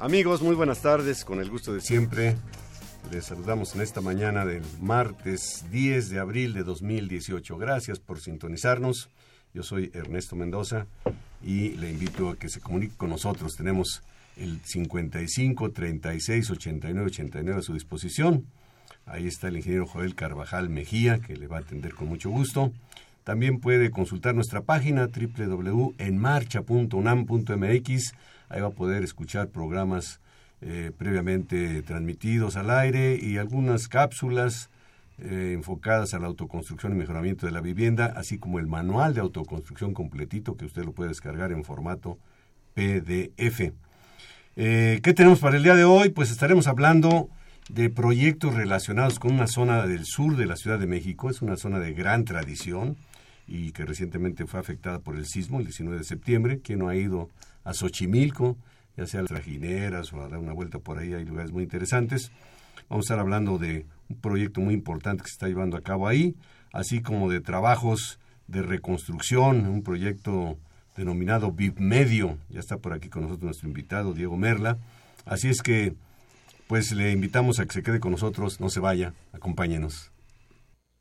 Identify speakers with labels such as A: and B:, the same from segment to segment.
A: Amigos, muy buenas tardes, con el gusto de siempre. Les saludamos en esta mañana del martes 10 de abril de 2018. Gracias por sintonizarnos. Yo soy Ernesto Mendoza y le invito a que se comunique con nosotros. Tenemos el 55 36 89 89 a su disposición. Ahí está el ingeniero Joel Carvajal Mejía, que le va a atender con mucho gusto. También puede consultar nuestra página www.enmarcha.unam.mx Ahí va a poder escuchar programas eh, previamente transmitidos al aire y algunas cápsulas eh, enfocadas a la autoconstrucción y mejoramiento de la vivienda, así como el manual de autoconstrucción completito que usted lo puede descargar en formato PDF. Eh, ¿Qué tenemos para el día de hoy? Pues estaremos hablando de proyectos relacionados con una zona del sur de la Ciudad de México. Es una zona de gran tradición y que recientemente fue afectada por el sismo el 19 de septiembre. ¿Quién no ha ido a Xochimilco, ya sea a las trajineras o a dar una vuelta por ahí, hay lugares muy interesantes. Vamos a estar hablando de un proyecto muy importante que se está llevando a cabo ahí, así como de trabajos de reconstrucción, un proyecto denominado VIP Medio. Ya está por aquí con nosotros nuestro invitado, Diego Merla. Así es que, pues le invitamos a que se quede con nosotros, no se vaya, acompáñenos.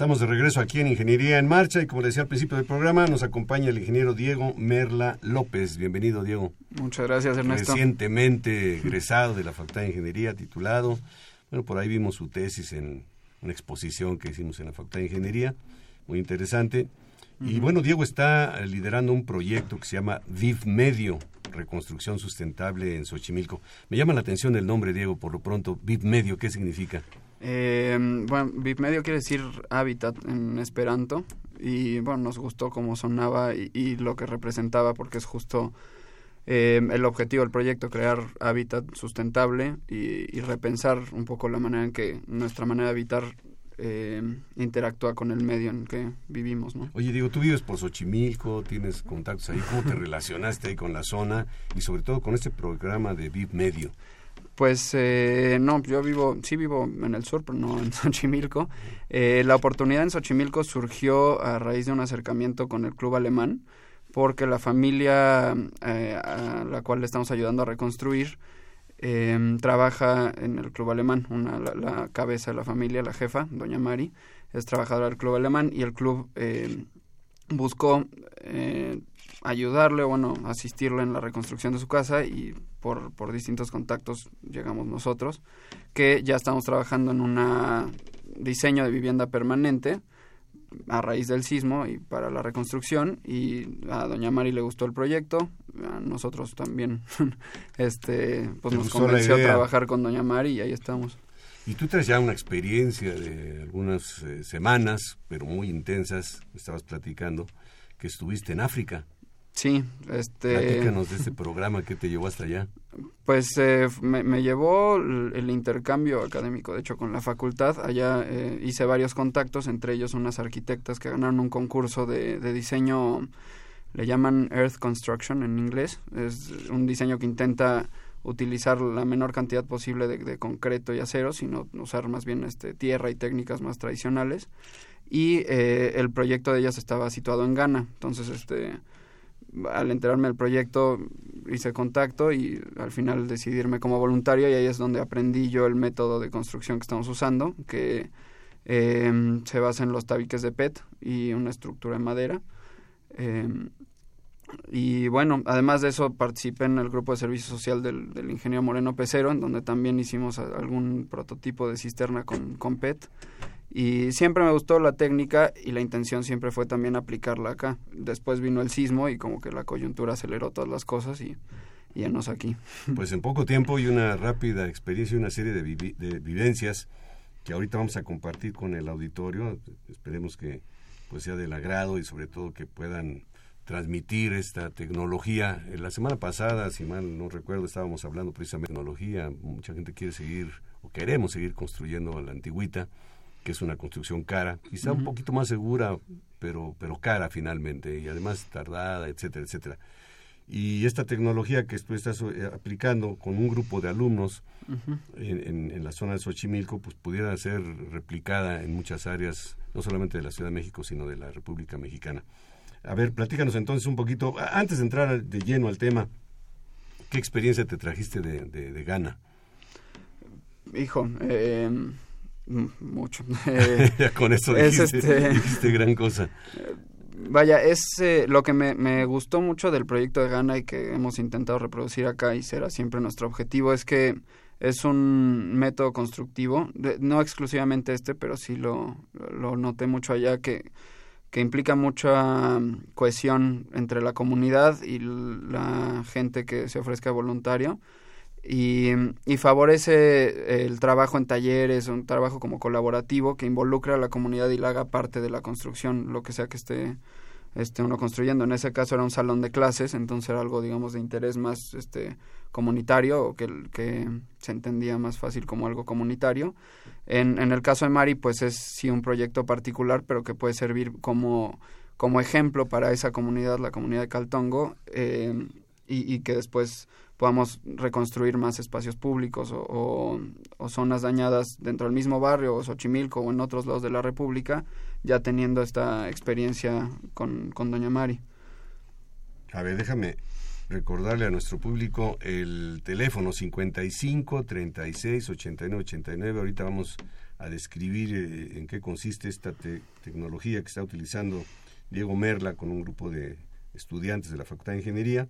A: Estamos de regreso aquí en Ingeniería en Marcha y como decía al principio del programa, nos acompaña el ingeniero Diego Merla López. Bienvenido, Diego.
B: Muchas gracias, Ernesto.
A: Recientemente egresado de la Facultad de Ingeniería, titulado. Bueno, por ahí vimos su tesis en una exposición que hicimos en la Facultad de Ingeniería, muy interesante. Y bueno, Diego está liderando un proyecto que se llama VIV Medio, Reconstrucción Sustentable en Xochimilco. Me llama la atención el nombre, Diego, por lo pronto. VIV Medio, ¿qué significa?
B: Eh, bueno, medio quiere decir hábitat en esperanto y bueno, nos gustó cómo sonaba y, lo que representaba porque es justo eh, el objetivo del proyecto, crear hábitat sustentable y, repensar un poco la manera en que nuestra manera de habitar eh, interactúa con el medio en que vivimos. ¿no?
A: Oye, digo, tú vives por Xochimilco, tienes contactos ahí, ¿cómo te relacionaste ahí con la zona y sobre todo con este programa de VIP Medio?
B: Pues eh, no, yo vivo, sí vivo en el sur, pero no en Xochimilco. Eh, la oportunidad en Xochimilco surgió a raíz de un acercamiento con el club alemán, porque la familia eh, a la cual le estamos ayudando a reconstruir em, trabaja en el club alemán. Una, la, cabeza de la familia, la jefa, doña Mari, es trabajadora del club alemán y el club em, buscó ayudarle, bueno, asistirle en la reconstrucción de su casa y por, por distintos contactos llegamos nosotros, que ya estamos trabajando en un diseño de vivienda permanente a raíz del sismo y para la reconstrucción y a doña Mari le gustó el proyecto a nosotros también este pues nos convenció a trabajar con doña Mari y ahí estamos.
A: Y tú traes ya una experiencia de algunas eh, semanas pero muy intensas estabas platicando que estuviste en África
B: Sí, este...
A: Platícanos de este programa que te llevó hasta allá.
B: Pues eh, me, llevó el, intercambio académico, de hecho, con la facultad. Allá eh, hice varios contactos, entre ellos unas arquitectas que ganaron un concurso de, diseño le llaman Earth Construction en inglés. Es un diseño que intenta utilizar la menor cantidad posible de, concreto y acero, sino usar más bien este, tierra y técnicas más tradicionales. Y eh, el proyecto de ellas estaba situado en Ghana. Entonces, este, al enterarme del proyecto, hice contacto y al final decidirme como voluntario y ahí es donde aprendí yo el método de construcción que estamos usando, que eh, se basa en los tabiques de PET y una estructura de madera. Eh, y bueno, además de eso participé en el grupo de servicio social del, del ingeniero Moreno Pecero, en donde también hicimos algún prototipo de cisterna con, con PET. Y siempre me gustó la técnica y la intención siempre fue también aplicarla acá. Después vino el sismo y como que la coyuntura aceleró todas las cosas y, ya nos aquí.
A: Pues en poco tiempo y una rápida experiencia y una serie de, de vivencias que ahorita vamos a compartir con el auditorio. Esperemos que pues sea del agrado y sobre todo que puedan transmitir esta tecnología. La semana pasada, si mal no recuerdo, estábamos hablando precisamente de tecnología. Mucha gente quiere seguir o queremos seguir construyendo la antigüita, que es una construcción cara, quizá un poquito más segura, pero, pero cara finalmente, y además tardada, etcétera, etcétera. Y esta tecnología que tú estás eh, aplicando con un grupo de alumnos en, en, la zona de Xochimilco, pues pudiera ser replicada en muchas áreas, no solamente de la Ciudad de México, sino de la República Mexicana. A ver, platícanos entonces un poquito, antes de entrar de lleno al tema, ¿qué experiencia te trajiste de, de, Ghana?
B: Hijo, eh, mucho.
A: ya con eso dijiste, este, gran cosa.
B: Vaya, es eh, lo que me, me, gustó mucho del proyecto de Ghana y que hemos intentado reproducir acá y será siempre nuestro objetivo es que es un método constructivo, no exclusivamente este, pero sí lo, lo noté mucho allá que, que implica mucha mm, cohesión entre la comunidad y la gente que se ofrezca voluntario y, y, favorece el trabajo en talleres, un trabajo como colaborativo que involucra a la comunidad y la haga parte de la construcción, lo que sea que esté este, uno construyendo. En ese caso era un salón de clases, entonces era algo, digamos, de interés más este, comunitario o que, que se entendía más fácil como algo comunitario. En, en el caso de Mari, pues es sí un proyecto particular, pero que puede servir como, como ejemplo para esa comunidad, la comunidad de Caltongo, eh, y, que después podamos reconstruir más espacios públicos o, o, zonas dañadas dentro del mismo barrio o Xochimilco o en otros lados de la República, ya teniendo esta experiencia con, con Doña Mari.
A: A ver, déjame recordarle a nuestro público el teléfono 55 36 89 89. Ahorita vamos a describir eh, en qué consiste esta tecnología que está utilizando Diego Merla con un grupo de estudiantes de la Facultad de Ingeniería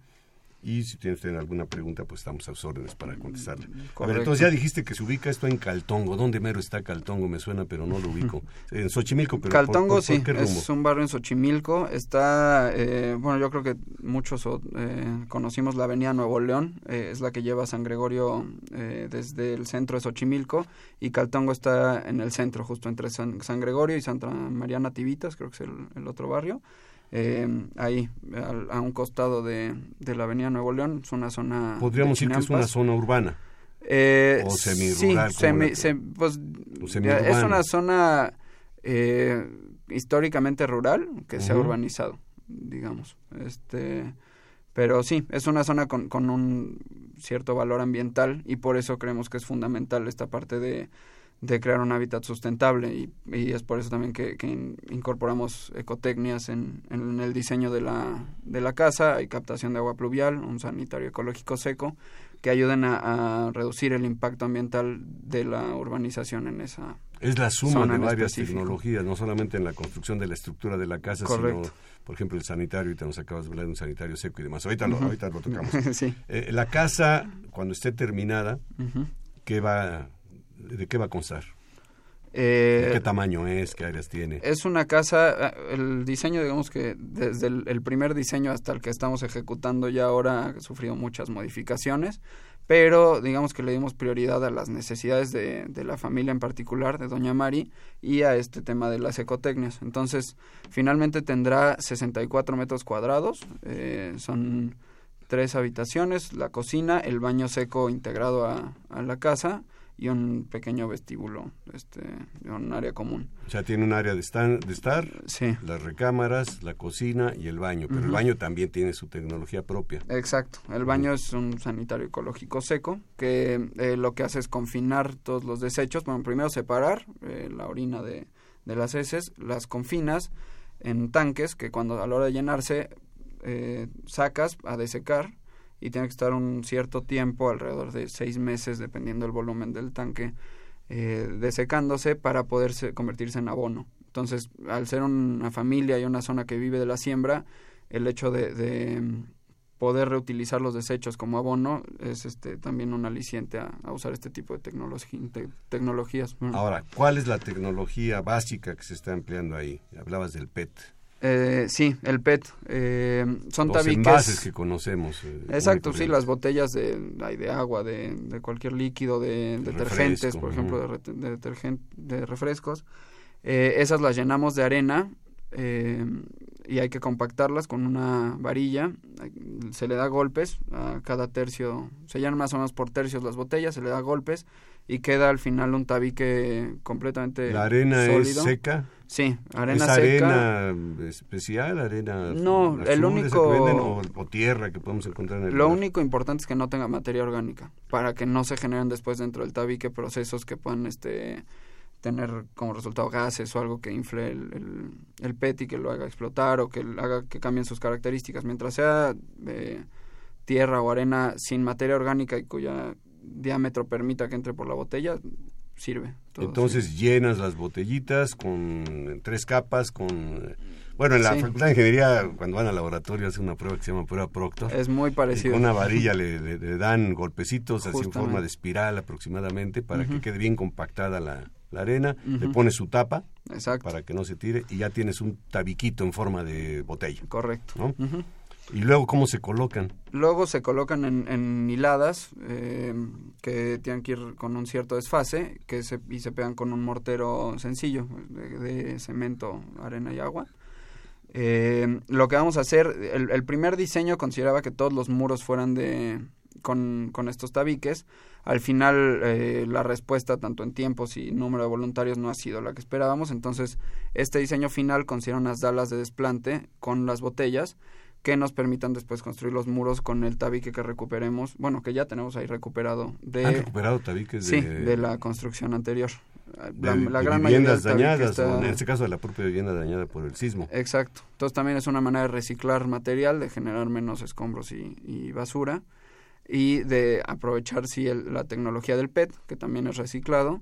A: y si tiene usted alguna pregunta, pues estamos a sus órdenes para contestarle. A ver, entonces ya dijiste que se ubica esto en Caltongo. ¿Dónde mero está Caltongo? Me suena, pero no lo ubico. En Xochimilco, pero
B: Caltongo, sí, es un barrio en Xochimilco. Está, eh, bueno, yo creo que muchos eh, conocimos la avenida Nuevo León. Eh, es la que lleva San Gregorio desde el centro de Xochimilco. Y Caltongo está en el centro, justo entre San, Gregorio y Santa María Nativitas, creo que es el otro barrio eh, ahí, a un costado de, de, la Avenida Nuevo León. Es una zona.
A: Podríamos decir que es una zona urbana.
B: Eh, o semi-rural. Sí, pues, es una zona eh, históricamente rural que se ha urbanizado, digamos. Este, pero sí, es una zona con, con un cierto valor ambiental y por eso creemos que es fundamental esta parte de de crear un hábitat sustentable y, y es por eso también que, que incorporamos ecotecnias en, en, el diseño de la, de la casa, hay captación de agua pluvial, un sanitario ecológico seco, que ayuden a, a reducir el impacto ambiental de la urbanización en esa
A: Es la suma de varias tecnologías, no solamente en la construcción de la estructura de la casa, sino, por ejemplo, el sanitario, ahorita nos acabas de hablar de un sanitario seco y demás, ahorita, lo, ahorita lo tocamos.
B: sí.
A: eh, la casa, cuando esté terminada, ¿qué va ¿De qué va a constar?
B: Eh,
A: ¿Qué tamaño es? ¿Qué áreas tiene?
B: Es una casa, eh, el diseño, digamos que desde el, primer diseño hasta el que estamos ejecutando ya ahora ha sufrido muchas modificaciones, pero digamos que le dimos prioridad a las necesidades de, de, la familia en particular, de Doña Mari, y a este tema de las ecotecnias. Entonces, finalmente tendrá 64 metros cuadrados, eh, son tres habitaciones, la cocina, el baño seco integrado a, a la casa, y un pequeño vestíbulo, este, un área común.
A: O sea, tiene un área de, de estar,
B: sí.
A: las recámaras, la cocina y el baño, pero el baño también tiene su tecnología propia.
B: Exacto, el baño es un sanitario ecológico seco que eh, lo que hace es confinar todos los desechos, bueno, primero separar eh, la orina de, de las heces, las confinas en tanques que cuando a la hora de llenarse eh, sacas a desecar y tiene que estar un cierto tiempo, alrededor de seis meses, dependiendo del volumen del tanque, eh, desecándose para poder convertirse en abono. Entonces, al ser una familia y una zona que vive de la siembra, el hecho de, mm, poder reutilizar los desechos como abono es este también un aliciente a, usar este tipo de, tecnologías.
A: Ahora, ¿cuál es la tecnología básica que se está empleando ahí? Hablabas del PET.
B: Eh, sí, el PET. Eh, son
A: Los
B: tabiques.
A: envases que conocemos.
B: Eh, Exacto, sí, las botellas de, de agua, de, de, cualquier líquido, de, detergentes, por ejemplo, de, de refrescos. Eh, esas las llenamos de arena eh, y hay que compactarlas con una varilla. Se le da golpes a cada tercio, se llenan más o menos por tercios las botellas, se le da golpes y queda al final un tabique completamente
A: ¿La arena es seca?
B: Sí, arena
A: ¿Es
B: seca.
A: arena especial, arena
B: No, el único...
A: o, tierra que podemos encontrar en el
B: Lo único importante es que no tenga materia orgánica, para que no se generen después dentro del tabique procesos que puedan este tener como resultado gases o algo que infle el, el, PET y que lo haga explotar o que haga que cambien sus características. Mientras sea eh, tierra o arena sin materia orgánica y cuya diámetro permita que entre por la botella, sirve.
A: Entonces llenas las botellitas con tres capas, con... Bueno, en la Facultad de Ingeniería, cuando van al laboratorio, hacen una prueba que se llama prueba Proctor.
B: Es muy parecido.
A: Con una varilla le, dan golpecitos así en forma de espiral aproximadamente para que quede bien compactada la, arena. Le pones su tapa para que no se tire y ya tienes un tabiquito en forma de botella.
B: Correcto.
A: ¿no? ¿Y luego cómo se colocan?
B: Luego se colocan en, en hiladas eh, que tienen que ir con un cierto desfase que se, y se pegan con un mortero sencillo de, cemento, arena y agua. Eh, lo que vamos a hacer, el, el, primer diseño consideraba que todos los muros fueran de con, con estos tabiques. Al final eh, la respuesta tanto en tiempos y número de voluntarios no ha sido la que esperábamos. Entonces este diseño final considera unas dalas de desplante con las botellas que nos permitan después construir los muros con el tabique que recuperemos, bueno, que ya tenemos ahí recuperado. De,
A: ¿Han recuperado tabiques
B: de...? Sí, de la construcción anterior.
A: La, gran viviendas dañadas, en este caso de la propia vivienda dañada por el sismo.
B: Exacto. Entonces también es una manera de reciclar material, de generar menos escombros y, basura y de aprovechar sí la tecnología del PET, que también es reciclado,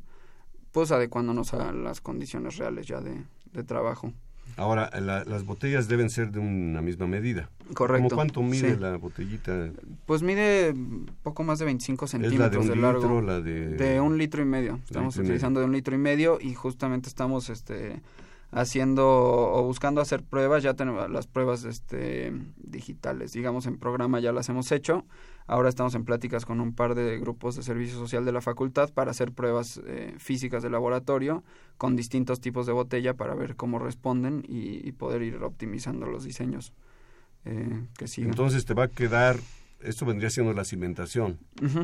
B: pues adecuándonos a las condiciones reales ya de trabajo.
A: Ahora, las botellas deben ser de una misma medida.
B: Correcto.
A: ¿Cómo cuánto mide la botellita?
B: Pues mide poco más de 25 centímetros
A: de,
B: largo.
A: la de...
B: de un litro y medio. Estamos utilizando de un litro y medio y justamente estamos este haciendo o buscando hacer pruebas, ya tenemos las pruebas este, digitales, digamos en programa ya las hemos hecho, ahora estamos en pláticas con un par de grupos de servicio social de la facultad para hacer pruebas eh, físicas de laboratorio con distintos tipos de botella para ver cómo responden y, poder ir optimizando los diseños eh, que siguen.
A: Entonces te va a quedar, esto vendría siendo la cimentación,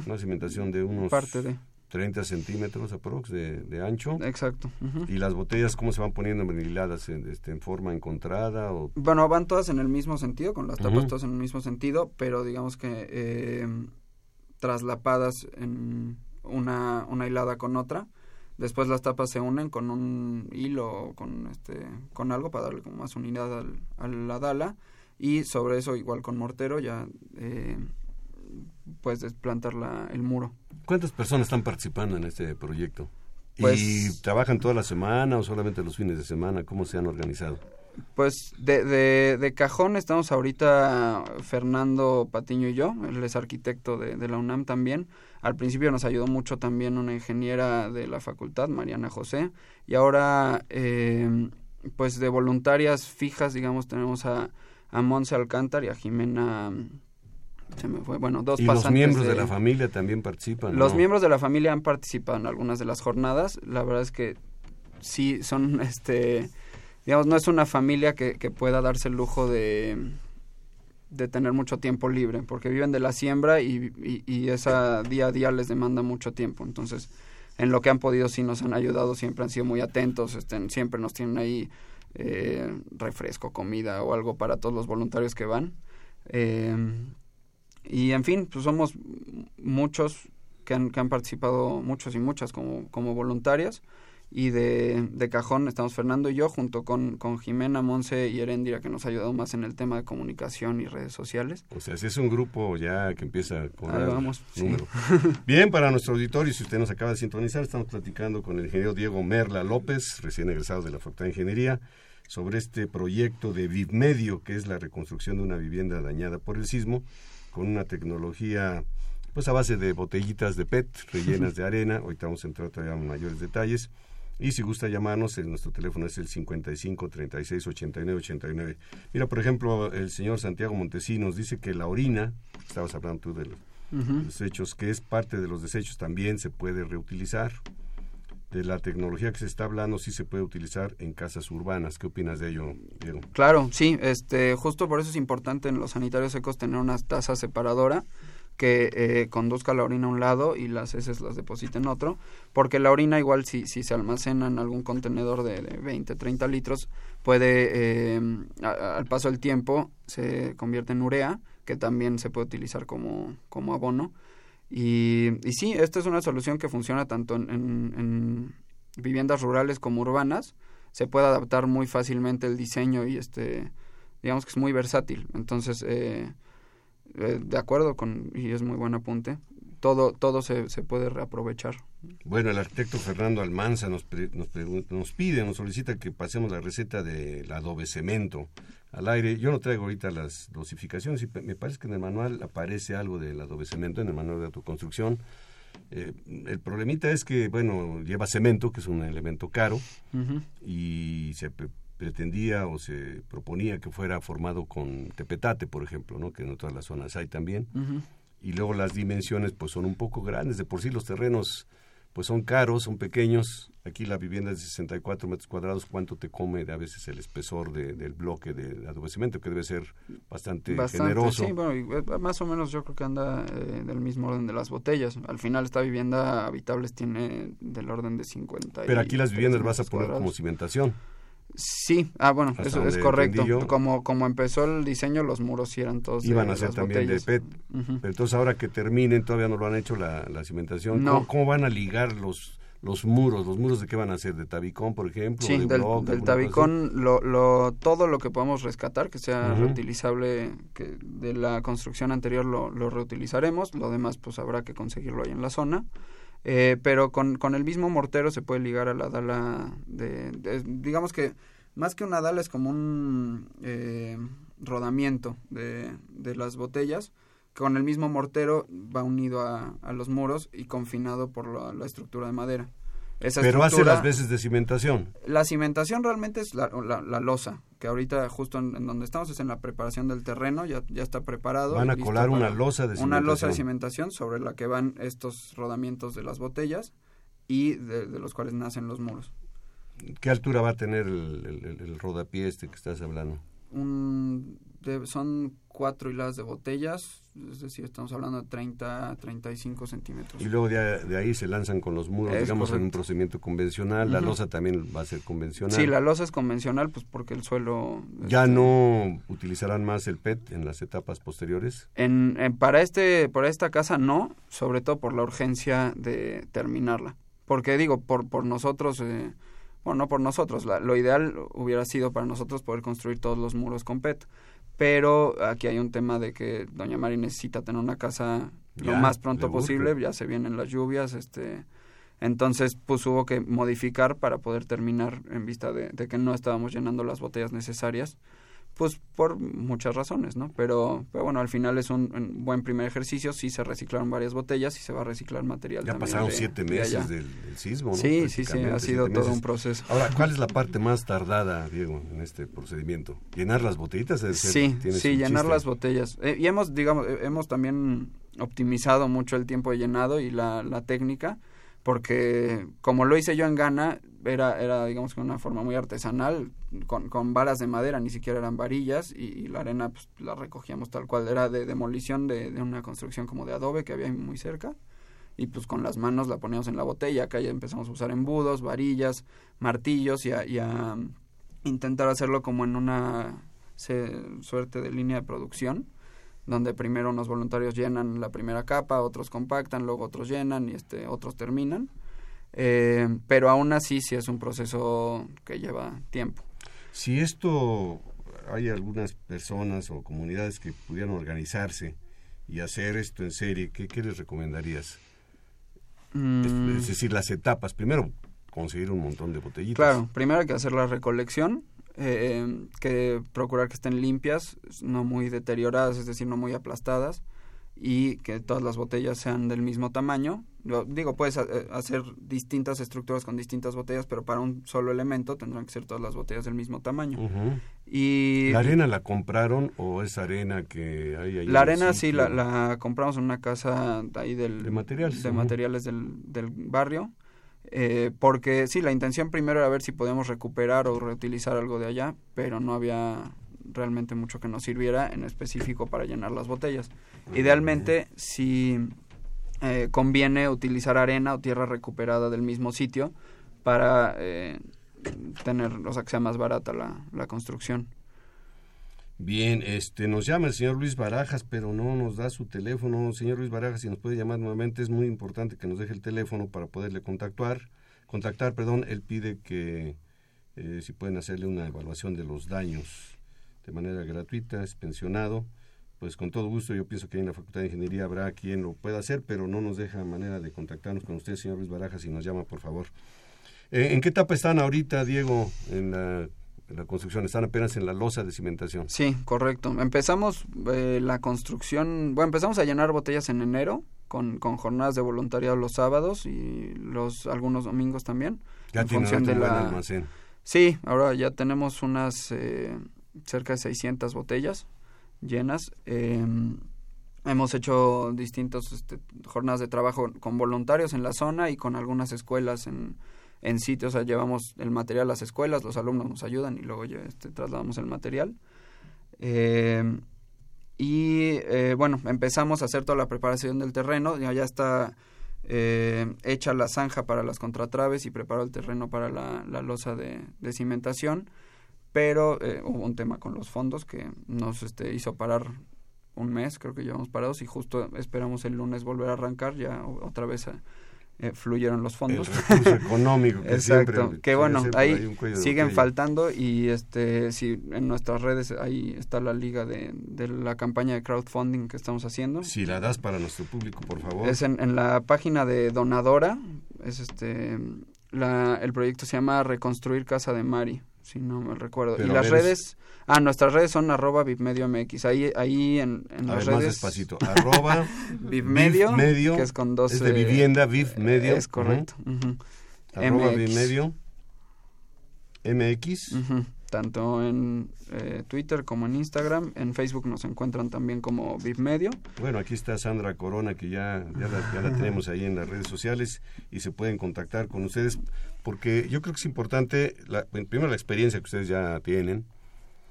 A: una cimentación de unos...
B: Parte de
A: 30 centímetros aprox de, de ancho.
B: Exacto.
A: ¿Y las botellas cómo se van poniendo hiladas? ¿En, este, ¿En forma encontrada? O...
B: Bueno, van todas en el mismo sentido, con las tapas todas en el mismo sentido, pero digamos que eh, traslapadas en una, una hilada con otra. Después las tapas se unen con un hilo o con, este, con algo para darle como más unidad al, a la dala. Y sobre eso, igual con mortero, ya eh, puedes desplantar la, el muro.
A: ¿Cuántas personas están participando en este proyecto?
B: Pues,
A: ¿Y trabajan toda la semana o solamente los fines de semana? ¿Cómo se han organizado?
B: Pues de, de, de cajón estamos ahorita Fernando Patiño y yo, él es arquitecto de, de, la UNAM también. Al principio nos ayudó mucho también una ingeniera de la facultad, Mariana José, y ahora eh, pues de voluntarias fijas, digamos, tenemos a, a Monse Alcántar y a Jimena se me fue. Bueno, dos
A: y los miembros de, la familia también participan.
B: Los miembros de la familia han participado en algunas de las jornadas. La verdad es que sí son, este, digamos, no es una familia que, que pueda darse el lujo de, de tener mucho tiempo libre, porque viven de la siembra y, y, esa día a día les demanda mucho tiempo. Entonces, en lo que han podido sí nos han ayudado, siempre han sido muy atentos, este, siempre nos tienen ahí eh, refresco, comida o algo para todos los voluntarios que van. Eh, y en fin, pues somos muchos que han, que han participado, muchos y muchas como, como voluntarias y de, de, cajón estamos Fernando y yo junto con, con Jimena, Monse y Erendira que nos ha ayudado más en el tema de comunicación y redes sociales.
A: O sea, si es un grupo ya que empieza con
B: Ahí vamos,
A: número. Bien, para nuestro auditorio, si usted nos acaba de sintonizar, estamos platicando con el ingeniero Diego Merla López, recién egresado de la Facultad de Ingeniería, sobre este proyecto de VivMedio, que es la reconstrucción de una vivienda dañada por el sismo, con una tecnología pues a base de botellitas de PET rellenas de arena. Ahorita vamos a entrar todavía en mayores detalles. Y si gusta llamarnos, el, nuestro teléfono es el 55 36 89 89. Mira, por ejemplo, el señor Santiago Montesinos dice que la orina, estabas hablando tú de los uh -huh. desechos, que es parte de los desechos, también se puede reutilizar. De la tecnología que se está hablando, sí se puede utilizar en casas urbanas. ¿Qué opinas de ello, Diego?
B: Claro, sí, este, justo por eso es importante en los sanitarios secos tener una taza separadora que eh, conduzca la orina a un lado y las heces las deposite en otro, porque la orina igual si, si se almacena en algún contenedor de, de 20, 30 litros, puede eh, al paso del tiempo se convierte en urea, que también se puede utilizar como, como abono. Y, y sí, esta es una solución que funciona tanto en, en, en viviendas rurales como urbanas, se puede adaptar muy fácilmente el diseño y este digamos que es muy versátil. Entonces, eh, eh, de acuerdo con, y es muy buen apunte, todo, todo se, se puede reaprovechar.
A: Bueno, el arquitecto Fernando Almanza nos, nos, nos pide, nos solicita que pasemos la receta del adobe cemento al aire. Yo no traigo ahorita las dosificaciones y me parece que en el manual aparece algo del adobe cemento, en el manual de autoconstrucción. Eh, el problemita es que, bueno, lleva cemento, que es un elemento caro, uh -huh. y se pretendía o se proponía que fuera formado con tepetate, por ejemplo, ¿no? que en todas las zonas hay también. Uh -huh. Y luego las dimensiones pues son un poco grandes, de por sí los terrenos pues son caros, son pequeños. Aquí la vivienda es de 64 metros cuadrados, ¿cuánto te come a veces el espesor de, del bloque de adobecimiento? Que debe ser bastante,
B: bastante
A: generoso.
B: Sí, bueno, más o menos yo creo que anda eh, del mismo orden de las botellas. Al final esta vivienda habitables tiene del orden de 50.
A: Pero aquí las viviendas vas a poner cuadrados. como cimentación.
B: Sí, ah, bueno, Hasta eso es correcto. Como, como empezó el diseño, los muros sí eran todos
A: Iban a ser
B: las
A: también
B: botellas.
A: de PET. Uh -huh. Pero entonces ahora que terminen, todavía no lo han hecho la, la cimentación.
B: No.
A: ¿Cómo, ¿Cómo, van a ligar los los muros? ¿Los muros de qué van a ser? ¿De tabicón, por ejemplo?
B: Sí,
A: de
B: del, tabicón, lo, lo, todo lo que podamos rescatar, que sea uh -huh. reutilizable, que de la construcción anterior lo, lo reutilizaremos. Lo demás, pues habrá que conseguirlo ahí en la zona. Eh, pero con, con el mismo mortero se puede ligar a la dala de, de digamos que más que una dala es como un eh, rodamiento de, de, las botellas. Con el mismo mortero va unido a, a los muros y confinado por la, la estructura de madera.
A: Esa Pero hace las veces de cimentación.
B: La cimentación realmente es la, la, la losa, que ahorita justo en, en, donde estamos es en la preparación del terreno, ya, ya está preparado.
A: Van a colar una losa de cimentación.
B: Una losa de cimentación sobre la que van estos rodamientos de las botellas y de, de los cuales nacen los muros.
A: ¿Qué altura va a tener el, el, el rodapié este que estás hablando?
B: Un, de, son cuatro hiladas de botellas, es decir, estamos hablando de 30, 35 centímetros.
A: Y luego de, de ahí se lanzan con los muros, es digamos, correcto. en un procedimiento convencional. Uh -huh. La losa también va a ser convencional.
B: Sí, la losa es convencional, pues porque el suelo...
A: ¿Ya este, no utilizarán más el PET en las etapas posteriores?
B: En, en, para, este, para esta casa no, sobre todo por la urgencia de terminarla. Porque digo, por, por nosotros... Eh, bueno, no por nosotros, la, lo ideal hubiera sido para nosotros poder construir todos los muros con PET, pero aquí hay un tema de que Doña Mari necesita tener una casa ya, lo más pronto posible, ya se vienen las lluvias, este entonces pues hubo que modificar para poder terminar en vista de, de que no estábamos llenando las botellas necesarias pues por muchas razones, ¿no? Pero, pero bueno, al final es un, un, buen primer ejercicio, sí se reciclaron varias botellas y se va a reciclar material.
A: Ya
B: también
A: pasaron
B: de,
A: siete meses de del, del, sismo, ¿no?
B: Sí, sí, sí, ha sido todo un proceso.
A: Ahora, ¿cuál es la parte más tardada, Diego, en este procedimiento? ¿Llenar las botellitas?
B: Ser, sí, sí, llenar chiste? las botellas. Eh, y hemos, digamos, eh, hemos también optimizado mucho el tiempo de llenado y la, la técnica, porque como lo hice yo en Ghana, era, era digamos que una forma muy artesanal, con, con varas de madera, ni siquiera eran varillas, y, la arena pues, la recogíamos tal cual, era de demolición de, de, una construcción como de adobe que había muy cerca, y pues con las manos la poníamos en la botella, acá ya empezamos a usar embudos, varillas, martillos y a, intentar hacerlo como en una suerte de línea de producción donde primero unos voluntarios llenan la primera capa, otros compactan, luego otros llenan y este, otros terminan. Eh, pero aún así sí es un proceso que lleva tiempo.
A: Si esto hay algunas personas o comunidades que pudieran organizarse y hacer esto en serie, ¿qué, qué les recomendarías? Mm. Es, decir, las etapas. Primero, conseguir un montón de botellitas.
B: Claro, primero hay que hacer la recolección, eh, que procurar que estén limpias, no muy deterioradas, es decir, no muy aplastadas, y que todas las botellas sean del mismo tamaño. digo, puedes eh, hacer distintas estructuras con distintas botellas, pero para un solo elemento tendrán que ser todas las botellas del mismo tamaño. y,
A: ¿La arena la compraron o es arena que hay ahí?
B: La arena sí, la, la, compramos en una casa ahí del,
A: de materiales,
B: de materiales del, del barrio eh, porque sí, la intención primero era ver si podíamos recuperar o reutilizar algo de allá, pero no había realmente mucho que nos sirviera en específico para llenar las botellas. Idealmente, si eh, conviene utilizar arena o tierra recuperada del mismo sitio para eh, tener, o sea, que sea más barata la, la construcción.
A: Bien, este, nos llama el señor Luis Barajas, pero no nos da su teléfono. Señor Luis Barajas, si nos puede llamar nuevamente, es muy importante que nos deje el teléfono para poderle contactar. Contactar, perdón, él pide que eh, si pueden hacerle una evaluación de los daños de manera gratuita, es pensionado. Pues con todo gusto, yo pienso que en la Facultad de Ingeniería habrá quien lo pueda hacer, pero no nos deja manera de contactarnos con usted, señor Luis Barajas, si nos llama, por favor. Eh, ¿En qué etapa están ahorita, Diego, en la la construcción, están apenas en la losa de cimentación.
B: Sí, correcto. Empezamos eh, la construcción, bueno, empezamos a llenar botellas en enero con, con jornadas de voluntariado los sábados y los algunos domingos también.
A: Ya en función de la almacén.
B: Sí, ahora ya tenemos unas eh, cerca de 600 botellas llenas. Em, hemos hecho distintas este, jornadas de trabajo con voluntarios en la zona y con algunas escuelas en en sitios, o sea, llevamos el material a las escuelas, los alumnos nos ayudan y luego este, trasladamos el material. Eh, y eh, bueno, empezamos a hacer toda la preparación del terreno, ya, está eh, hecha la zanja para las contratraves y preparó el terreno para la, la losa de, de, cimentación, pero hubo un tema con los fondos que nos este, hizo parar un mes, creo que llevamos parados y justo esperamos el lunes volver a arrancar ya otra vez a eh, fluyeron los fondos.
A: económico que
B: Exacto, que bueno, ahí siguen faltando y este si en nuestras redes ahí está la liga de, de, la campaña de crowdfunding que estamos haciendo.
A: Si la das para nuestro público, por favor.
B: Es en, en la página de Donadora, es este la, el proyecto se llama Reconstruir Casa de Mari si no me recuerdo. y las redes, ah, nuestras redes son arroba MX. Ahí, ahí en, en las redes. Más
A: despacito, arroba
B: Vivmedio, que es con dos.
A: Es de vivienda, Vivmedio.
B: Es correcto.
A: Arroba Vivmedio, MX
B: tanto en eh, Twitter como en Instagram. En Facebook nos encuentran también como VIPmedio.
A: Bueno, aquí está Sandra Corona, que ya, ya, la, tenemos ahí en las redes sociales y se pueden contactar con ustedes, porque yo creo que es importante, la, primero la experiencia que ustedes ya tienen,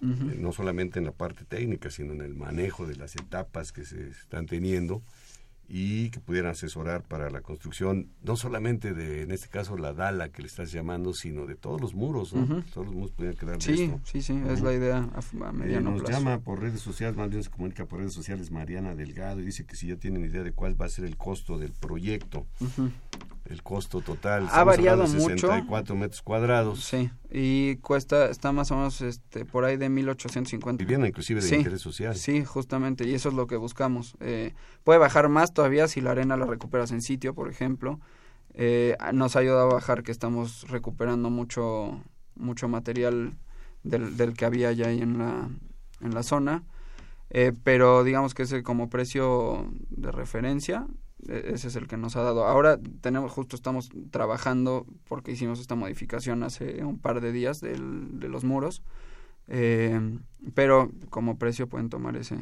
A: eh, no solamente en la parte técnica, sino en el manejo de las etapas que se están teniendo y que pudieran asesorar para la construcción, no solamente de, en este caso, la Dala que le estás llamando, sino de todos los muros, ¿no? Todos los muros pudieran quedar
B: Sí, sí, sí, es la idea a, mediano
A: nos llama por redes sociales, más bien se comunica por redes sociales Mariana Delgado y dice que si ya tienen idea de cuál va a ser el costo del proyecto el costo total.
B: Ha variado
A: de 64 metros cuadrados.
B: Sí, y cuesta, está más o menos este, por ahí de 1850.
A: Vivienda inclusive de interés social.
B: Sí, justamente, y eso es lo que buscamos. Eh, puede bajar más todavía si la arena la recuperas en sitio, por ejemplo. Eh, nos ha ayudado a bajar que estamos recuperando mucho, mucho material del, del que había ya ahí en la, en la zona. Eh, pero digamos que ese como precio de referencia ese es el que nos ha dado. Ahora tenemos, justo estamos trabajando porque hicimos esta modificación hace un par de días del, de los muros, eh, pero como precio pueden tomar ese.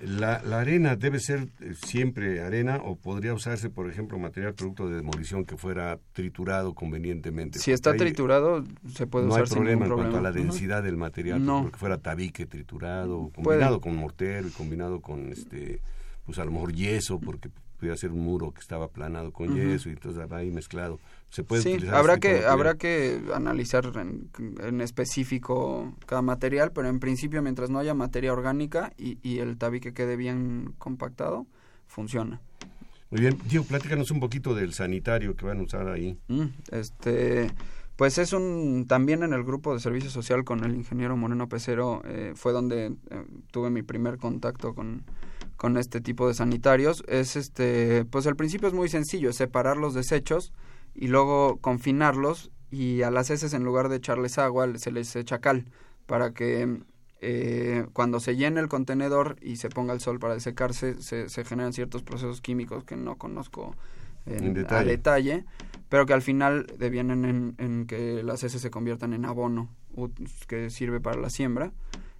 A: La, la, arena debe ser eh, siempre arena o podría usarse, por ejemplo, material producto de demolición que fuera triturado convenientemente.
B: Si está triturado, se puede usar sin problema
A: en cuanto a la densidad del material, no. porque fuera tabique triturado, combinado con mortero y combinado con este pues a lo mejor yeso, porque pudiera ser un muro que estaba aplanado con yeso y entonces va ahí mezclado. Se puede
B: sí,
A: utilizar
B: habrá que habrá que analizar en, en específico cada material, pero en principio mientras no haya materia orgánica y, y el tabique quede bien compactado, funciona.
A: Muy bien, Diego, platícanos un poquito del sanitario que van a usar ahí.
B: Mm, este, pues es un también en el grupo de servicio social con el ingeniero Moreno Pecero eh, fue donde eh, tuve mi primer contacto con, con este tipo de sanitarios. Es este, pues al principio es muy sencillo, es separar los desechos y luego confinarlos y a las heces en lugar de echarles agua se les echa cal para que eh, cuando se llene el contenedor y se ponga el sol para secarse se, se generan ciertos procesos químicos que no conozco en,
A: En detalle.
B: a detalle, pero que al final devienen en, en que las heces se conviertan en abono que sirve para la siembra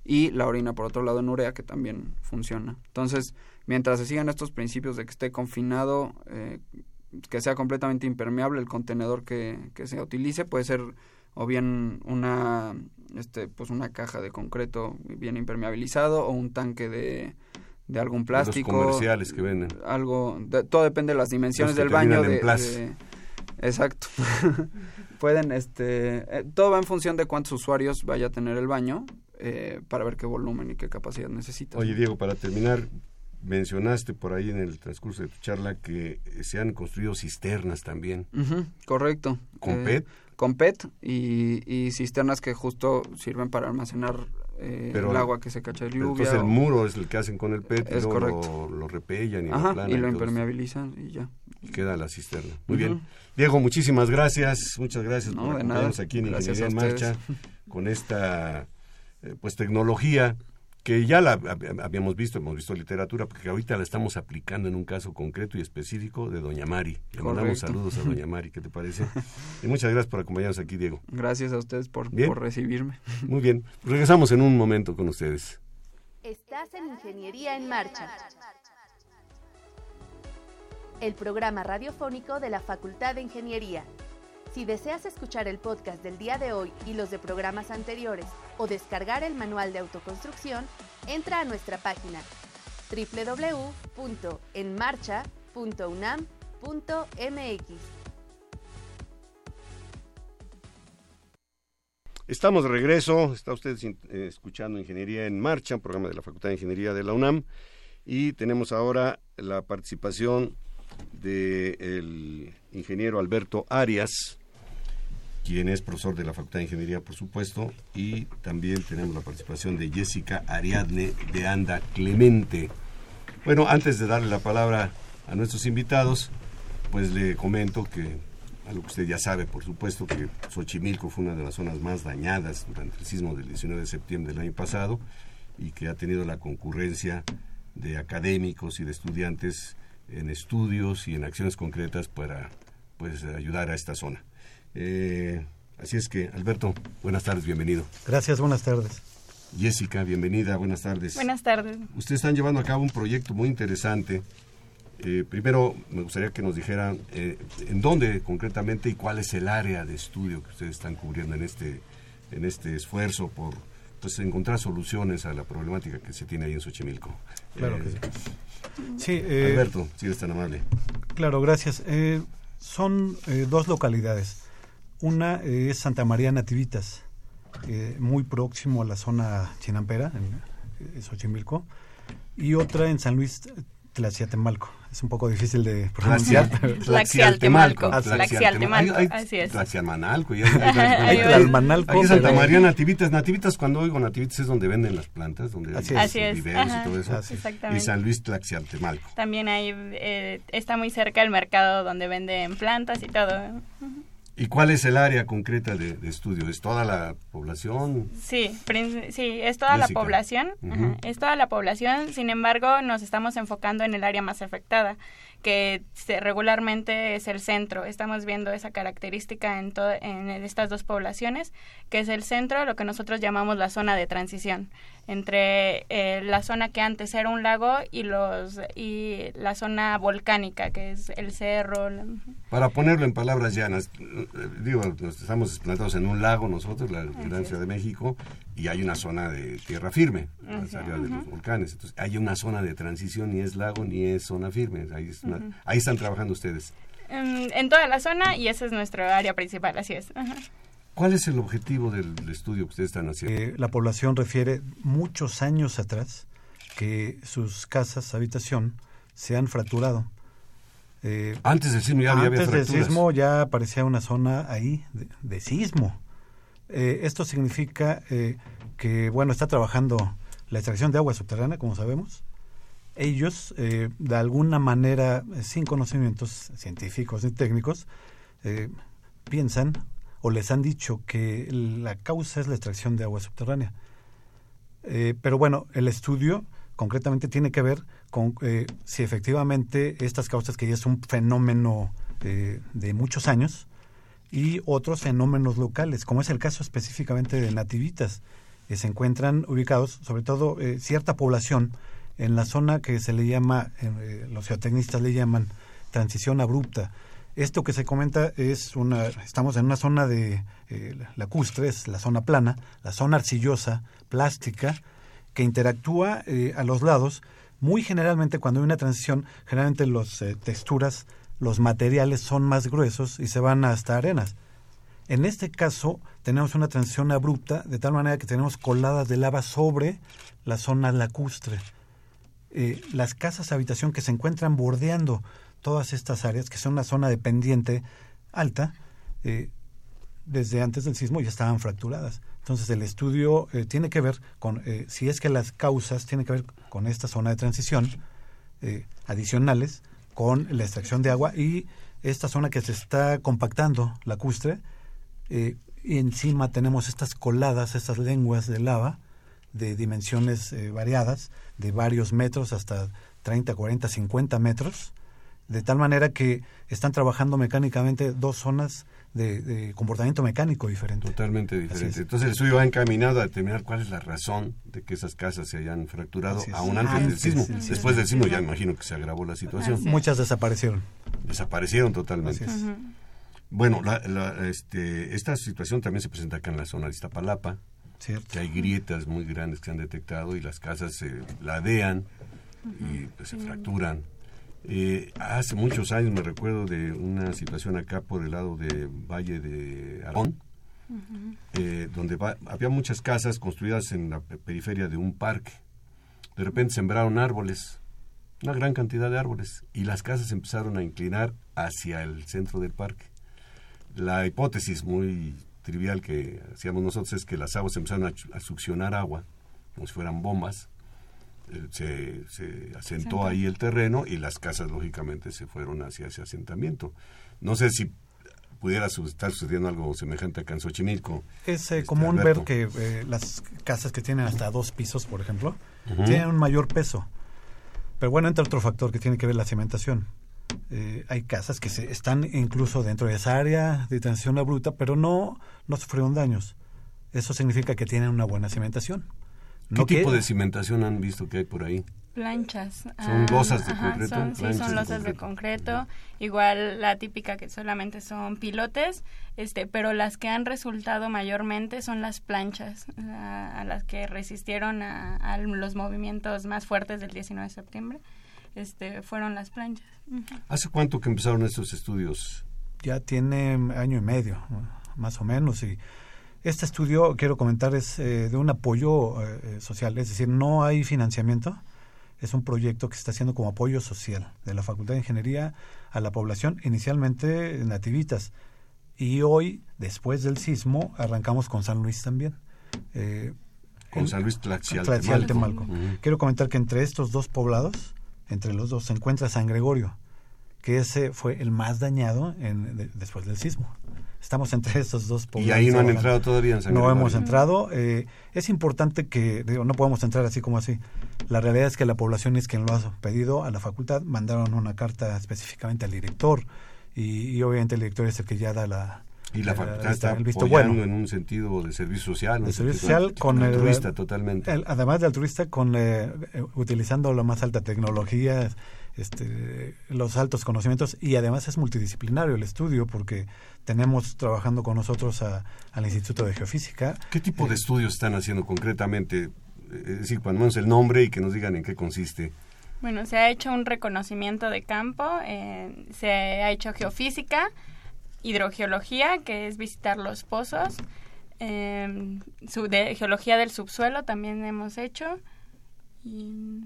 B: y la orina por otro lado en urea que también funciona. Entonces, mientras se sigan estos principios de que esté confinado, eh, que sea completamente impermeable el contenedor que, que se utilice, puede ser o bien una este pues una caja de concreto bien impermeabilizado o un tanque de, de algún
A: los
B: plástico
A: comerciales que venden.
B: algo de- todo depende de las dimensiones
A: Los
B: del baño de, de- exacto pueden este eh, todo va en función de cuántos usuarios vaya a tener el baño eh, para ver qué volumen y qué capacidad necesita
A: Oye, Diego, para terminar, mencionaste por ahí en el transcurso de tu charla que se han construido cisternas también.
B: Correcto
A: ¿Con
B: Eh,
A: PET?
B: con PET y, y cisternas que justo sirven para almacenar eh,
A: Pero-
B: el agua que se cacha de lluvia
A: Entonces el muro es el que hacen con el PET y
B: Es
A: luego
B: correcto.
A: lo, lo repellan y lo
B: Ajá,
A: aplanan
B: y lo impermeabilizan y ya
A: y queda la cisterna. Muy bien. Diego, muchísimas gracias. Muchas gracias
B: No,
A: por acompañarnos aquí en
B: Gracias
A: Ingeniería en. Marcha con esta eh, pues tecnología que ya la hab- habíamos visto, hemos visto literatura, porque ahorita la estamos aplicando en un caso concreto y específico de Doña Mari. Le mandamos saludos a Doña Mari, ¿qué te parece? Y muchas gracias por acompañarnos aquí, Diego.
B: gracias a ustedes por,
A: Bien.
B: por recibirme
A: Muy bien, regresamos en un momento con ustedes.
C: Estás en Ingeniería en Marcha. El programa radiofónico de la Facultad de Ingeniería. Si deseas escuchar el podcast del día de hoy y los de programas anteriores o descargar el manual de autoconstrucción, entra a nuestra página www.enmarcha.unam.mx.
A: Estamos de regreso, está usted eh, escuchando Ingeniería en Marcha, un programa de la Facultad de Ingeniería de la UNAM, y tenemos ahora la participación del ingeniero Alberto Arias, quien es profesor de la Facultad de Ingeniería, por supuesto, y también tenemos la participación de Jessica Ariadne de Anda Clemente. Bueno, antes de darle la palabra a nuestros invitados, pues le comento que algo que usted ya sabe, por supuesto, que Xochimilco fue una de las zonas más dañadas durante el sismo del 19 de septiembre del año pasado y que ha tenido la concurrencia de académicos y de estudiantes en estudios y en acciones concretas para pues ayudar a esta zona. Eh, así es que, Alberto, buenas tardes, bienvenido.
D: Gracias, buenas tardes.
A: Jessica, bienvenida, buenas tardes.
E: Buenas tardes.
A: Ustedes están llevando a cabo un proyecto muy interesante. Eh, primero, me gustaría que nos dijeran eh, en dónde concretamente y cuál es el área de estudio que ustedes están cubriendo en este, en este esfuerzo por pues, encontrar soluciones a la problemática que se tiene ahí en Xochimilco.
D: Claro
A: Eh,
D: que sí. Sí, eh,
A: Alberto, si eres tan amable.
D: claro, gracias. Eh, son eh, dos localidades. Una eh, es Santa María Nativitas, eh, muy próximo a la zona chinampera, en, eh, Xochimilco, y otra en San Luis Tlaxiatemalco. Es un poco difícil de pronunciar.
E: Tlaxialtemalco.
A: Tlaxialtemalco. Hay
E: así es.
D: Tlalmanalco,
A: en Santa María Nativitas, Nativitas cuando oigo Nativitas es donde venden las plantas, donde
D: Así
A: hay
D: es.
A: Viveros
E: ajá,
A: y todo eso.
D: Así.
A: Y. San Luis Tlaxialtemalco.
E: También ahí eh, está muy cerca el mercado donde venden plantas y todo.
A: ¿Y cuál es el área concreta de, de estudio? ¿Es toda la población?
E: Sí, sí, es toda
A: Jessica.
E: la población. Es toda la población. Sin embargo, nos estamos enfocando en el área más afectada, que regularmente es el centro. Estamos viendo esa característica en, en estas dos poblaciones, que es el centro, lo que nosotros llamamos la zona de transición, entre eh, la zona que antes era un lago y los y la zona volcánica, que es el cerro. la-
A: Para ponerlo en palabras llanas, digo, estamos plantados en un lago nosotros, la Gran Ciudad de México, y hay una zona de tierra firme, áreas de los volcanes. Entonces, hay una zona de transición, ni es lago ni es zona firme. Ahí, ahí están trabajando ustedes.
E: En, toda la zona y esa es nuestra área principal, así es.
A: ¿Cuál es el objetivo del, estudio que ustedes están haciendo?
D: Eh, la población refiere muchos años atrás que sus casas, habitación, se han fracturado.
A: Eh, antes del sismo ya había
D: Antes del sismo ya aparecía una zona ahí de, sismo. Eh, esto significa que, bueno, está trabajando la extracción de agua subterránea, como sabemos. Ellos, de alguna manera, sin conocimientos científicos ni técnicos, piensan o les han dicho que la causa es la extracción de agua subterránea. pero bueno, el estudio concretamente tiene que ver con eh, si efectivamente estas causas, que ya es un fenómeno eh, de muchos años, y otros fenómenos locales, como es el caso específicamente de nativitas, que se encuentran ubicados, sobre todo eh, cierta población, en la zona que se le llama, los geotecnistas le llaman transición abrupta. Esto que se comenta es una, estamos en una zona de lacustre, es la zona plana, la zona arcillosa, plástica, que interactúa a los lados muy generalmente cuando hay una transición, generalmente las eh, texturas, los materiales son más gruesos y se van hasta arenas. En este caso tenemos una transición abrupta, de tal manera que tenemos coladas de lava sobre la zona lacustre. Eh, las casas habitación que se encuentran bordeando todas estas áreas, que son una zona de pendiente alta, eh, desde antes del sismo ya estaban fracturadas. Entonces el estudio eh, tiene que ver con eh, si es que las causas tienen que ver con esta zona de transición eh, adicionales, con la extracción de agua y esta zona que se está compactando lacustre y encima tenemos estas coladas, estas lenguas de lava de dimensiones variadas, de varios metros hasta 30, 40, 50 metros, de tal manera que están trabajando mecánicamente dos zonas de, comportamiento mecánico diferente.
A: Totalmente diferente. Entonces el estudio va encaminado a determinar cuál es la razón de que esas casas se hayan fracturado aún antes, del sismo. Después del sismo ya imagino que se agravó la situación.
D: Muchas desaparecieron.
A: Desaparecieron totalmente. Bueno, este, esta situación también se presenta acá en la zona de Iztapalapa, que hay grietas muy grandes que se han detectado y las casas se ladean y pues, se fracturan. Eh, hace muchos años me recuerdo de una situación acá por el lado de Valle de Aragón, eh, donde había muchas casas construidas en la periferia de un parque. De repente sembraron árboles, una gran cantidad de árboles, y las casas empezaron a inclinar hacia el centro del parque. La hipótesis muy trivial que hacíamos nosotros es que las aguas empezaron a succionar agua, como si fueran bombas, se, se asentó ahí el terreno y las casas lógicamente se fueron hacia ese asentamiento. No sé si pudiera estar sucediendo algo semejante acá en Xochimilco.
D: Es eh, este, común ver que eh, las casas que tienen hasta dos pisos, por ejemplo, tienen un mayor peso. Pero bueno, entra otro factor que tiene que ver la cimentación. Eh, hay casas que se, están incluso dentro de esa área de transición bruta, pero no, no sufrieron daños. Eso significa que tienen una buena cimentación.
A: ¿Qué tipo de cimentación han visto que hay por ahí?
E: Planchas.
A: Son ah, losas de concreto.
E: Son, sí, son losas de concreto. Igual la típica que solamente son pilotes, este, pero las que han resultado mayormente son las planchas, a, las que resistieron a, los movimientos más fuertes del 19 de septiembre. Este, fueron las planchas.
A: ¿Hace cuánto que empezaron estos estudios?
D: Ya tiene año y medio, más o menos, y este estudio, quiero comentar, es eh, de un apoyo eh, eh, social, es decir, no hay financiamiento, es un proyecto que se está haciendo como apoyo social de la Facultad de Ingeniería a la población, inicialmente nativitas. Y hoy, después del sismo, arrancamos con San Luis también.
A: con San Luis Tlaxial,
D: Quiero comentar que entre estos dos poblados, entre los dos, se encuentra San Gregorio, que ese fue el más dañado en, después del sismo. Estamos entre estos dos
A: poblados. ¿Y ahí no han entrado todavía en San
D: No hemos entrado. Eh, es importante que, digo, no podemos entrar así como así. La realidad es que la población es quien lo ha pedido a la facultad. Mandaron una carta específicamente al director y, obviamente el director es el que ya da la,
A: y la facultad está visto bueno. en un sentido de servicio social.
D: De servicio social con el
A: altruista totalmente.
D: además de altruista, con, eh, utilizando la más alta tecnología, este, los altos conocimientos y además es multidisciplinario el estudio porque tenemos trabajando con nosotros al Instituto de Geofísica.
A: ¿Qué tipo de estudios están haciendo concretamente? Es decir, cuando menos el nombre y que nos digan en qué consiste.
E: Bueno, se ha hecho un reconocimiento de campo, eh, se ha hecho geofísica, hidrogeología, que es visitar los pozos, eh, de, geología del subsuelo también hemos hecho. Y,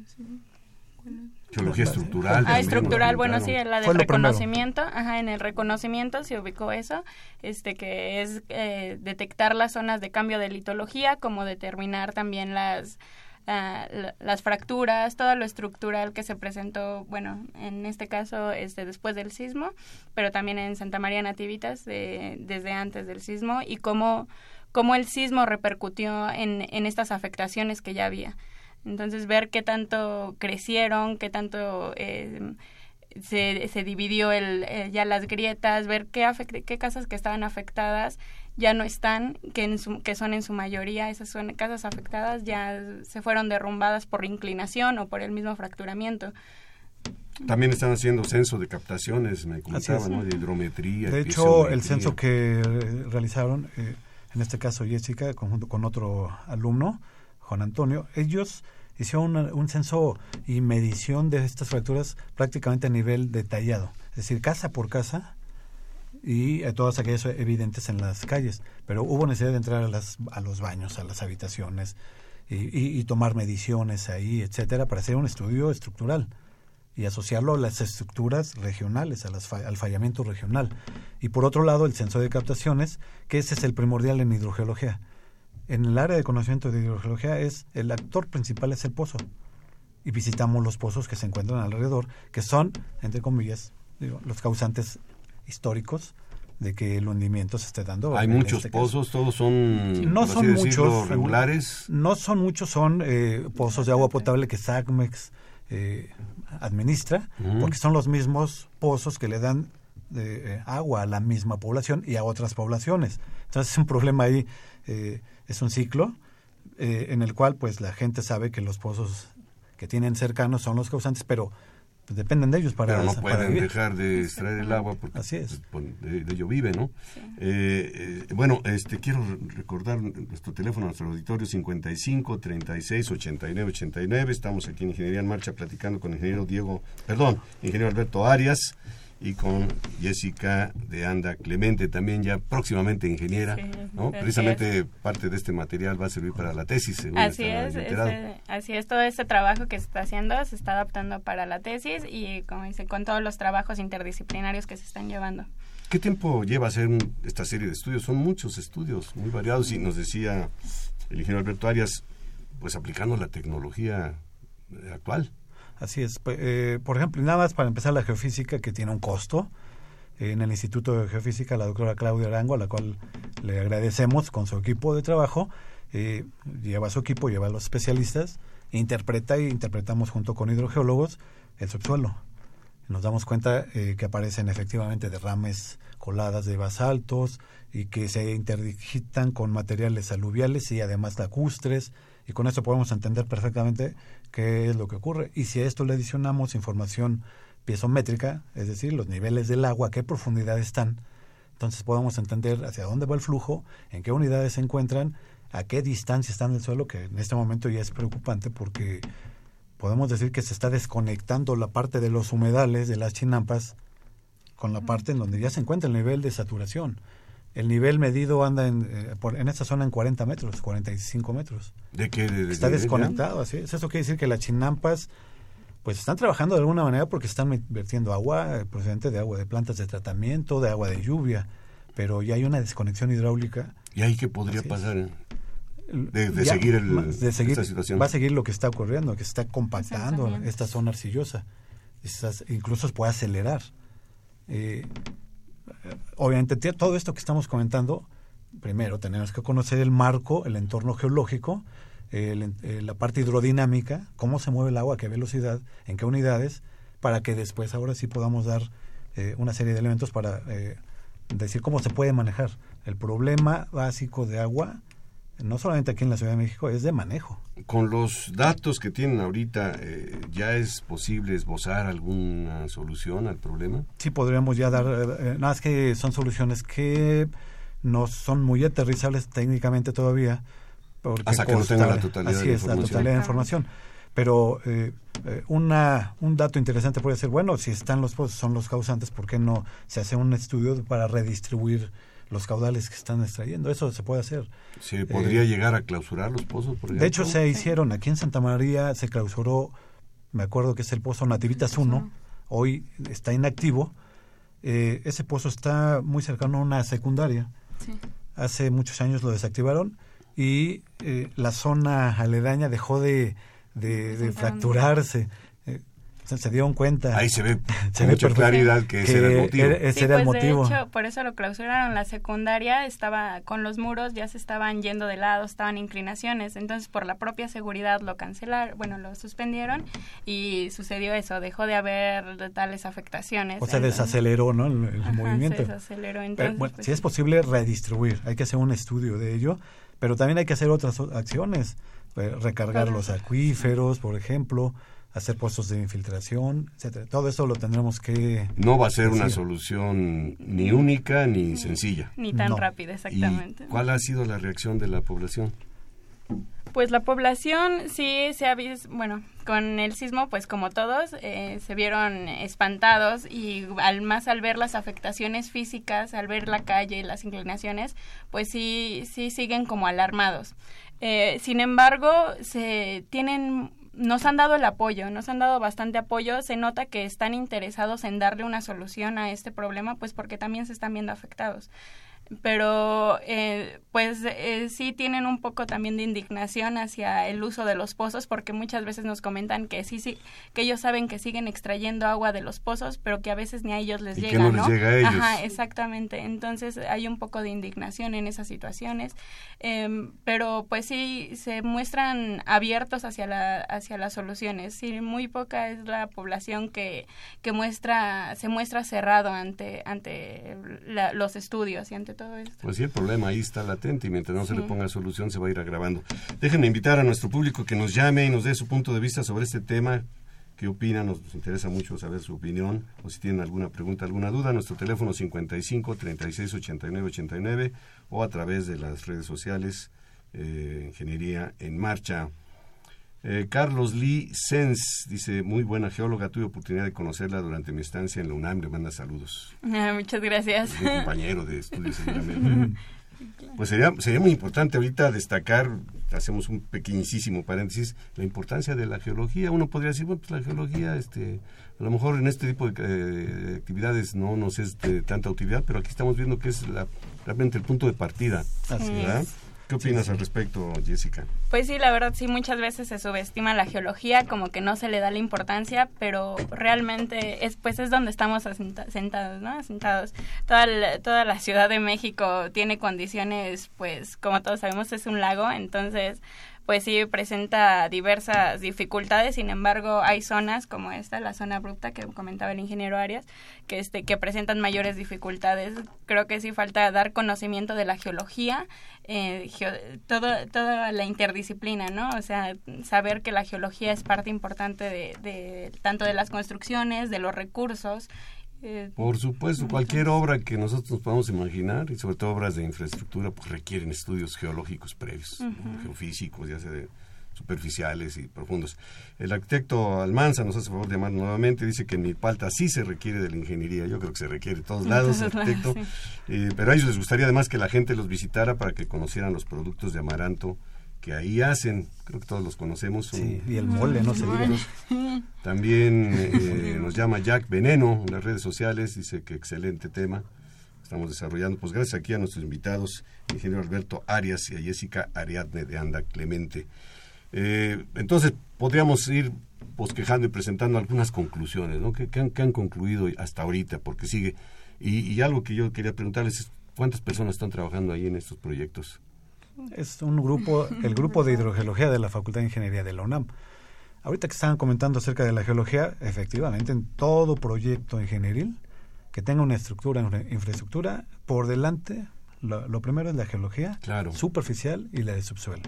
A: Geología estructural.
E: Ah, estructural, bueno, sí, la del reconocimiento, ajá, en el reconocimiento se ubicó eso, este que es eh, detectar las zonas de cambio de litología, como determinar también las ah, las fracturas, todo lo estructural que se presentó, bueno, en este caso este después del sismo, pero también en Santa María Nativitas desde antes del sismo y cómo cómo el sismo repercutió en, en estas afectaciones que ya había. Entonces, ver qué tanto crecieron, qué tanto eh, se, se, dividió el, eh, ya las grietas, ver qué, qué casas que estaban afectadas ya no están, que, en que son en su mayoría esas son casas afectadas, ya se fueron derrumbadas por inclinación o por el mismo fracturamiento.
A: También están haciendo censo de captaciones, me comentaban, ¿no? De hidrometría.
D: De hecho, el censo que realizaron, eh, en este caso Jessica, conjunto con otro alumno, Juan Antonio, ellos hicieron un censo y medición de estas fracturas prácticamente a nivel detallado, es decir, casa por casa y a todas aquellas evidentes en las calles, pero hubo necesidad de entrar a, las, a los baños, a las habitaciones y, tomar mediciones ahí, etcétera, para hacer un estudio estructural y asociarlo a las estructuras regionales, a las, al fallamiento regional. Y por otro lado, el censo de captaciones, que ese es el primordial en hidrogeología en el área de conocimiento de hidrogeología es el actor principal es el pozo y visitamos los pozos que se encuentran alrededor que son entre comillas los causantes históricos de que el hundimiento se esté dando.
A: Hay muchos este pozos, todos son no son muchos regulares.
D: No son muchos, son eh, pozos de agua potable que SACMEX eh, administra, porque son los mismos pozos que le dan eh, agua a la misma población y a otras poblaciones. Entonces es un problema ahí es un ciclo eh, en el cual pues la gente sabe que los pozos que tienen cercanos son los causantes, pero pues, dependen de ellos para
A: Pero no pueden dejar de extraer el agua porque
D: Así es.
A: Pues, de, ello vive, ¿no? Eh, eh, bueno, este quiero recordar nuestro teléfono, nuestro auditorio 55 36 89 89. Estamos aquí en Ingeniería en Marcha platicando con el ingeniero Diego, perdón, ingeniero Alberto Arias y con Jessica de Anda Clemente, también ya próximamente ingeniera, ¿no? Precisamente parte de este material va a servir para la tesis, según
E: así es, así es, todo este trabajo que se está haciendo se está adaptando para la tesis y, como dice, con todos los trabajos interdisciplinarios que se están llevando.
A: ¿Qué tiempo lleva hacer esta serie de estudios? Son muchos estudios, muy variados, y nos decía el ingeniero Alberto Arias, pues aplicando la tecnología actual.
D: Así es. Eh, por ejemplo, nada más para empezar la geofísica, que tiene un costo. en el Instituto de Geofísica, la doctora Claudia Arango, a la cual le agradecemos con su equipo de trabajo, eh, lleva su equipo, lleva a los especialistas, interpreta y interpretamos junto con hidrogeólogos el subsuelo. Nos damos cuenta eh, que aparecen efectivamente derrames coladas de basaltos y que se interdigitan con materiales aluviales y además lacustres y con eso podemos entender perfectamente qué es lo que ocurre. Y si a esto le adicionamos información piezométrica, es decir, los niveles del agua, qué profundidad están, entonces podemos entender hacia dónde va el flujo, en qué unidades se encuentran, a qué distancia están del suelo, que en este momento ya es preocupante porque podemos decir que se está desconectando la parte de los humedales, de las chinampas, con la parte en donde ya se encuentra el nivel de saturación el nivel medido anda en, eh, en esta zona en 40 metros, 45 metros.
A: ¿De qué?
D: Está desconectado, así es. Eso quiere decir que las chinampas pues están trabajando de alguna manera porque están vertiendo agua eh, procedente de agua de plantas de tratamiento, de agua de lluvia, pero ya hay una desconexión hidráulica.
A: ¿Y ahí qué podría pasar? De, seguir el,
D: de seguir, esta situación. Va a seguir lo que está ocurriendo, que se está compactando esta zona arcillosa. incluso puede acelerar. Eh, obviamente todo esto que estamos comentando, primero tenemos que conocer el marco, el entorno geológico, eh, la parte hidrodinámica, cómo se mueve el agua, qué velocidad, en qué unidades, para que después ahora sí podamos dar eh, una serie de elementos para eh, decir cómo se puede manejar. El problema básico de agua no solamente aquí en la Ciudad de México, es de manejo.
A: Con los datos que tienen ahorita, eh, ¿ya es posible esbozar alguna solución al problema?
D: Sí, podríamos ya dar, eh, nada más que son soluciones que no son muy aterrizables técnicamente todavía.
A: Hasta que no tenga la totalidad
D: de
A: información.
D: la totalidad de información. Pero eh, una, un dato interesante puede ser, bueno, si están los pozos, son los causantes, ¿por qué no se hace un estudio para redistribuir los caudales que están extrayendo. Eso se puede hacer.
A: ¿Se podría eh, llegar a clausurar los pozos, por ejemplo?
D: De hecho, se hicieron. Aquí en Santa María se clausuró, me acuerdo que es el pozo Nativitas 1, hoy está inactivo. Eh, ese pozo está muy cercano a una secundaria. Hace muchos años lo desactivaron y eh, la zona aledaña dejó de, de fracturarse se dieron cuenta.
A: Ahí se ve con mucha claridad que, ese era el motivo.
E: Ese
A: era
E: el pues, motivo. De hecho, por eso lo clausuraron. La secundaria estaba con los muros, ya se estaban yendo de lado, estaban inclinaciones. Entonces, por la propia seguridad lo cancelaron, bueno, lo suspendieron y sucedió eso. Dejó de haber tales afectaciones.
D: O sea, desaceleró, ¿no? El, movimiento.
E: Se desaceleró. Entonces,
D: pues si es posible redistribuir, hay que hacer un estudio de ello, pero también hay que hacer otras acciones. Eh, recargar los acuíferos, por ejemplo hacer puestos de infiltración, etcétera. Todo eso lo tendremos que
A: no va a ser una solución ni única ni sencilla,
E: ni tan rápida, exactamente.
A: ¿Cuál ha sido la reacción de la población?
E: Pues la población sí se ha visto, bueno, con el sismo, pues como todos, eh, se vieron espantados y al más al ver las afectaciones físicas, al ver la calle, las inclinaciones, pues sí, sí siguen como alarmados. Eh, sin embargo, se tienen nos han dado el apoyo, nos han dado bastante apoyo, se nota que están interesados en darle una solución a este problema, pues porque también se están viendo afectados pero eh, pues eh, sí tienen un poco también de indignación hacia el uso de los pozos porque muchas veces nos comentan que sí sí que ellos saben que siguen extrayendo agua de los pozos pero que a veces ni a ellos les llega
A: no,
E: ¿no?
A: llega a ellos.
E: Ajá, exactamente entonces hay un poco de indignación en esas situaciones em, pero pues sí se muestran abiertos hacia la hacia las soluciones sí muy poca es la población que que muestra se muestra cerrado ante ante los estudios y ante todo esto.
A: Pues sí, el problema ahí está latente y mientras no se le ponga solución se va a ir agravando. Déjenme invitar a nuestro público que nos llame y nos dé su punto de vista sobre este tema. ¿Qué opinan? Nos interesa mucho saber su opinión o si tienen alguna pregunta, alguna duda. Nuestro teléfono 55 36 89 89 o a través de las redes sociales eh, Ingeniería en Marcha. Eh, Carlos Lee Sens dice, muy buena geóloga, tuve oportunidad de conocerla durante mi estancia en la UNAM, le manda saludos.
E: Ah, muchas gracias.
A: Un compañero de estudios seguramente. Pues sería, sería muy importante ahorita destacar, hacemos un pequeñísimo paréntesis, la importancia de la geología. Uno podría decir, bueno, pues la geología, este, a lo mejor en este tipo de, eh, actividades no nos es de tanta utilidad, pero aquí estamos viendo que es la, realmente el punto de partida.
E: Así ¿verdad?
A: ¿Qué opinas al respecto, Jessica?
E: Pues sí, la verdad sí, muchas veces se subestima la geología, como que no se le da la importancia, pero realmente es pues es donde estamos sentados, ¿no? Asentados. Toda la, toda la Ciudad de México tiene condiciones, pues como todos sabemos es un lago, entonces pues sí presenta diversas dificultades, sin embargo hay zonas como esta, la zona abrupta que comentaba el ingeniero Arias, que este que presentan mayores dificultades. Creo que sí falta dar conocimiento de la geología, eh, todo, toda la interdisciplina, ¿no? O sea, saber que la geología es parte importante de, de tanto de las construcciones, de los recursos
A: eh, Por supuesto, cualquier obra que nosotros nos podamos imaginar, y sobre todo obras de infraestructura, pues requieren estudios geológicos previos, geofísicos, ya sea de superficiales y profundos. El arquitecto Almanza nos hace favor de llamar nuevamente, dice que en Milpalta sí se requiere de la ingeniería, yo creo que se requiere de todos lados, arquitecto, eh, pero a ellos les gustaría además que la gente los visitara para que conocieran los productos de Amaranto, que ahí hacen, creo que todos los conocemos.
D: Sí, y el mole, no se diga.
A: También eh, nos llama Jack Veneno en las redes sociales, dice que excelente tema. Estamos desarrollando, pues gracias aquí a nuestros invitados, ingeniero Alberto Arias y a Jessica Ariadne de Anda Clemente. Eh, entonces, podríamos ir bosquejando y presentando algunas conclusiones, ¿no? ¿Qué, han, han, concluido hasta ahorita? Porque sigue. Y, y algo que yo quería preguntarles es, ¿cuántas personas están trabajando ahí en estos proyectos?
D: Es un grupo, el grupo de hidrogeología de la Facultad de Ingeniería de la UNAM. Ahorita que estaban comentando acerca de la geología, efectivamente, en todo proyecto ingenieril que tenga una estructura, una infraestructura, por delante Lo, lo primero es la geología
A: Claro.
D: superficial y la de subsuelo.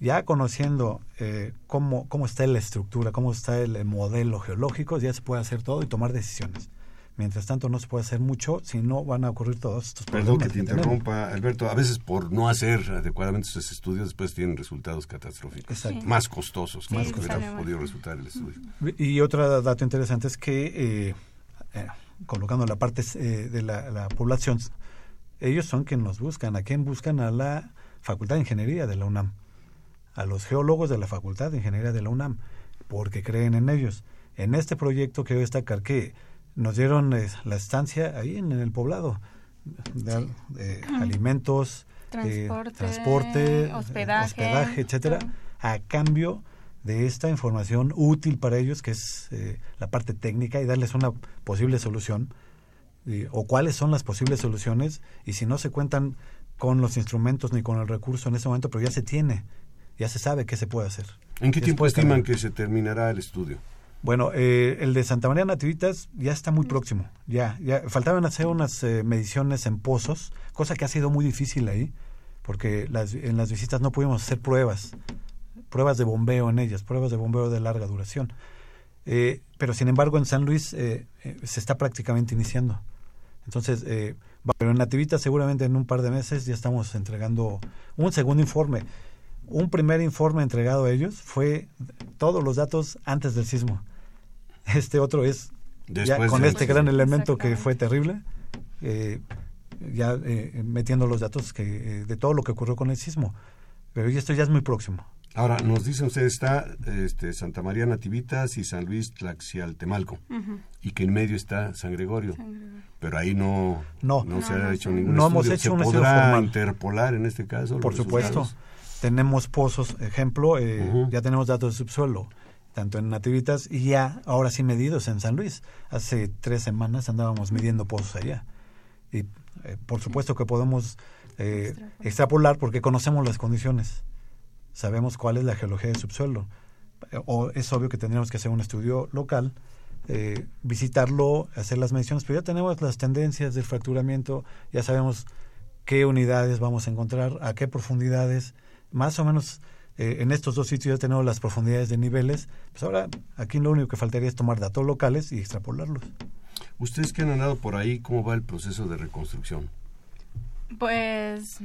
D: Ya conociendo eh, cómo, cómo está la estructura, cómo está el, modelo geológico, ya se puede hacer todo y tomar decisiones. Mientras tanto, no se puede hacer mucho si no van a ocurrir todos estos
A: Perdón que
D: problemas
A: te interrumpa, Alberto. A veces por no hacer adecuadamente sus estudios, después tienen resultados catastróficos.
D: Exacto.
A: Más costosos que
E: Sí,
A: lo que hubiera podido resultar el estudio.
D: Y otro dato interesante es que, eh, eh, colocando la parte eh, de la, la población, ellos son quienes nos buscan. ¿A quién buscan? A la Facultad de Ingeniería de la UNAM, a los geólogos de la Facultad de Ingeniería de la UNAM, porque creen en ellos. En este proyecto quiero destacar que nos dieron eh, la estancia ahí en, el poblado, de, eh, alimentos, eh,
E: Transporte,
D: transporte, eh,
E: hospedaje,
D: hospedaje, etcétera, a cambio de esta información útil para ellos, que es eh, la parte técnica, y darles una posible solución, o cuáles son las posibles soluciones, y si no se cuentan con los instrumentos ni con el recurso en ese momento, pero ya se tiene, ya se sabe qué se puede hacer.
A: ¿En qué tiempo estiman que se terminará el estudio?
D: Bueno, eh, el de Santa María Nativitas ya está muy próximo. Ya, ya faltaban hacer unas eh, mediciones en pozos, cosa que ha sido muy difícil ahí, porque las, en las visitas no pudimos hacer pruebas, pruebas de bombeo en ellas, pruebas de bombeo de larga duración. Eh, pero sin embargo en San Luis eh, eh, se está prácticamente iniciando. Entonces, pero en Nativitas seguramente en un par de meses ya estamos entregando un segundo informe. Un primer informe entregado a ellos fue todos los datos antes del sismo. Este otro es ya con
A: de-
D: este gran elemento que fue terrible, eh, ya eh, metiendo los datos que eh, de todo lo que ocurrió con el sismo. Pero esto ya es muy próximo.
A: Ahora, nos dicen ustedes, está este, Santa María Nativitas y San Luis Tlaxialtemalco,
E: Ujú.
A: y que en medio está San Gregorio. Pero ahí no,
D: No.
A: se
E: No,
A: ha
E: no
A: hecho ningún
D: No
A: estudio.
D: hemos hecho
A: ¿Se
D: un estudio
A: podrá
D: formal.
A: interpolar en este caso?
D: Por supuesto.
A: resultados?
D: Tenemos pozos, ejemplo, eh,
A: Ujú.
D: ya tenemos datos de subsuelo, tanto en Nativitas y ya ahora sí medidos en San Luis. Hace tres semanas andábamos midiendo pozos allá. Y eh, por supuesto que podemos eh, extrapolar porque conocemos las condiciones. Sabemos cuál es la geología del subsuelo. Eh, O es obvio que tendríamos que hacer un estudio local, eh, visitarlo, hacer las mediciones, pero ya tenemos las tendencias del fracturamiento, ya sabemos qué unidades vamos a encontrar, a qué profundidades, más o menos eh, en estos dos sitios ya tenemos las profundidades de niveles, pues ahora aquí lo único que faltaría es tomar datos locales y extrapolarlos.
A: Ustedes que han andado por ahí, ¿cómo va el proceso de reconstrucción?
E: Pues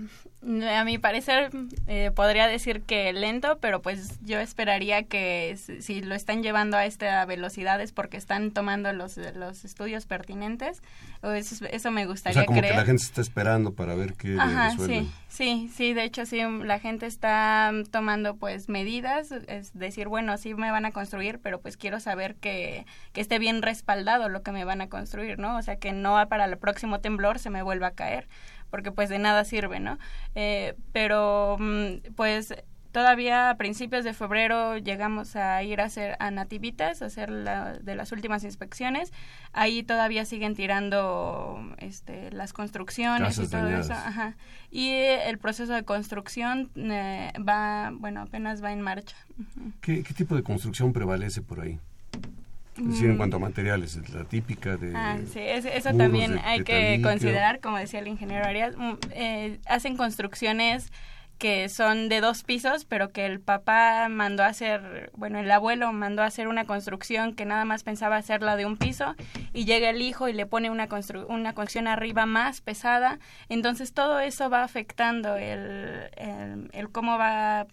E: a mi parecer eh, podría decir que lento, pero pues yo esperaría que si si lo están llevando a esta velocidad es porque están tomando los, los estudios pertinentes. O eso, eso me
A: O
E: gustaría
A: sea, como
E: creer.
A: que la gente está esperando para ver qué
E: Ajá, sí, sí, sí, de hecho sí, la gente está tomando pues medidas, es decir, bueno, sí me van a construir, pero pues quiero saber que, que esté bien respaldado lo que me van a construir, ¿no? O sea, que no para el próximo temblor se me vuelva a caer, porque pues de nada sirve, ¿no? Eh, pero mm, pues todavía a principios de febrero llegamos a ir a hacer a Nativitas, a hacer la, de las últimas inspecciones. Ahí todavía siguen tirando este, las construcciones
A: Casas
E: y todo
A: dañadas.
E: eso. Ajá. Y el proceso de construcción eh, va, bueno, apenas va en marcha. Ujú.
A: ¿Qué, qué tipo de construcción prevalece por ahí? Es decir, en cuanto a materiales, ¿es la típica de...
E: Mm. Ah, sí, es- eso también hay que considerar, como decía el ingeniero Arias, mm, eh, hacen construcciones que son de dos pisos, pero que el papá mandó a hacer, bueno, el abuelo mandó a hacer una construcción que nada más pensaba hacerla de un piso y llega el hijo y le pone una, constru una construcción arriba más pesada. Entonces todo eso va afectando el, el, el cómo va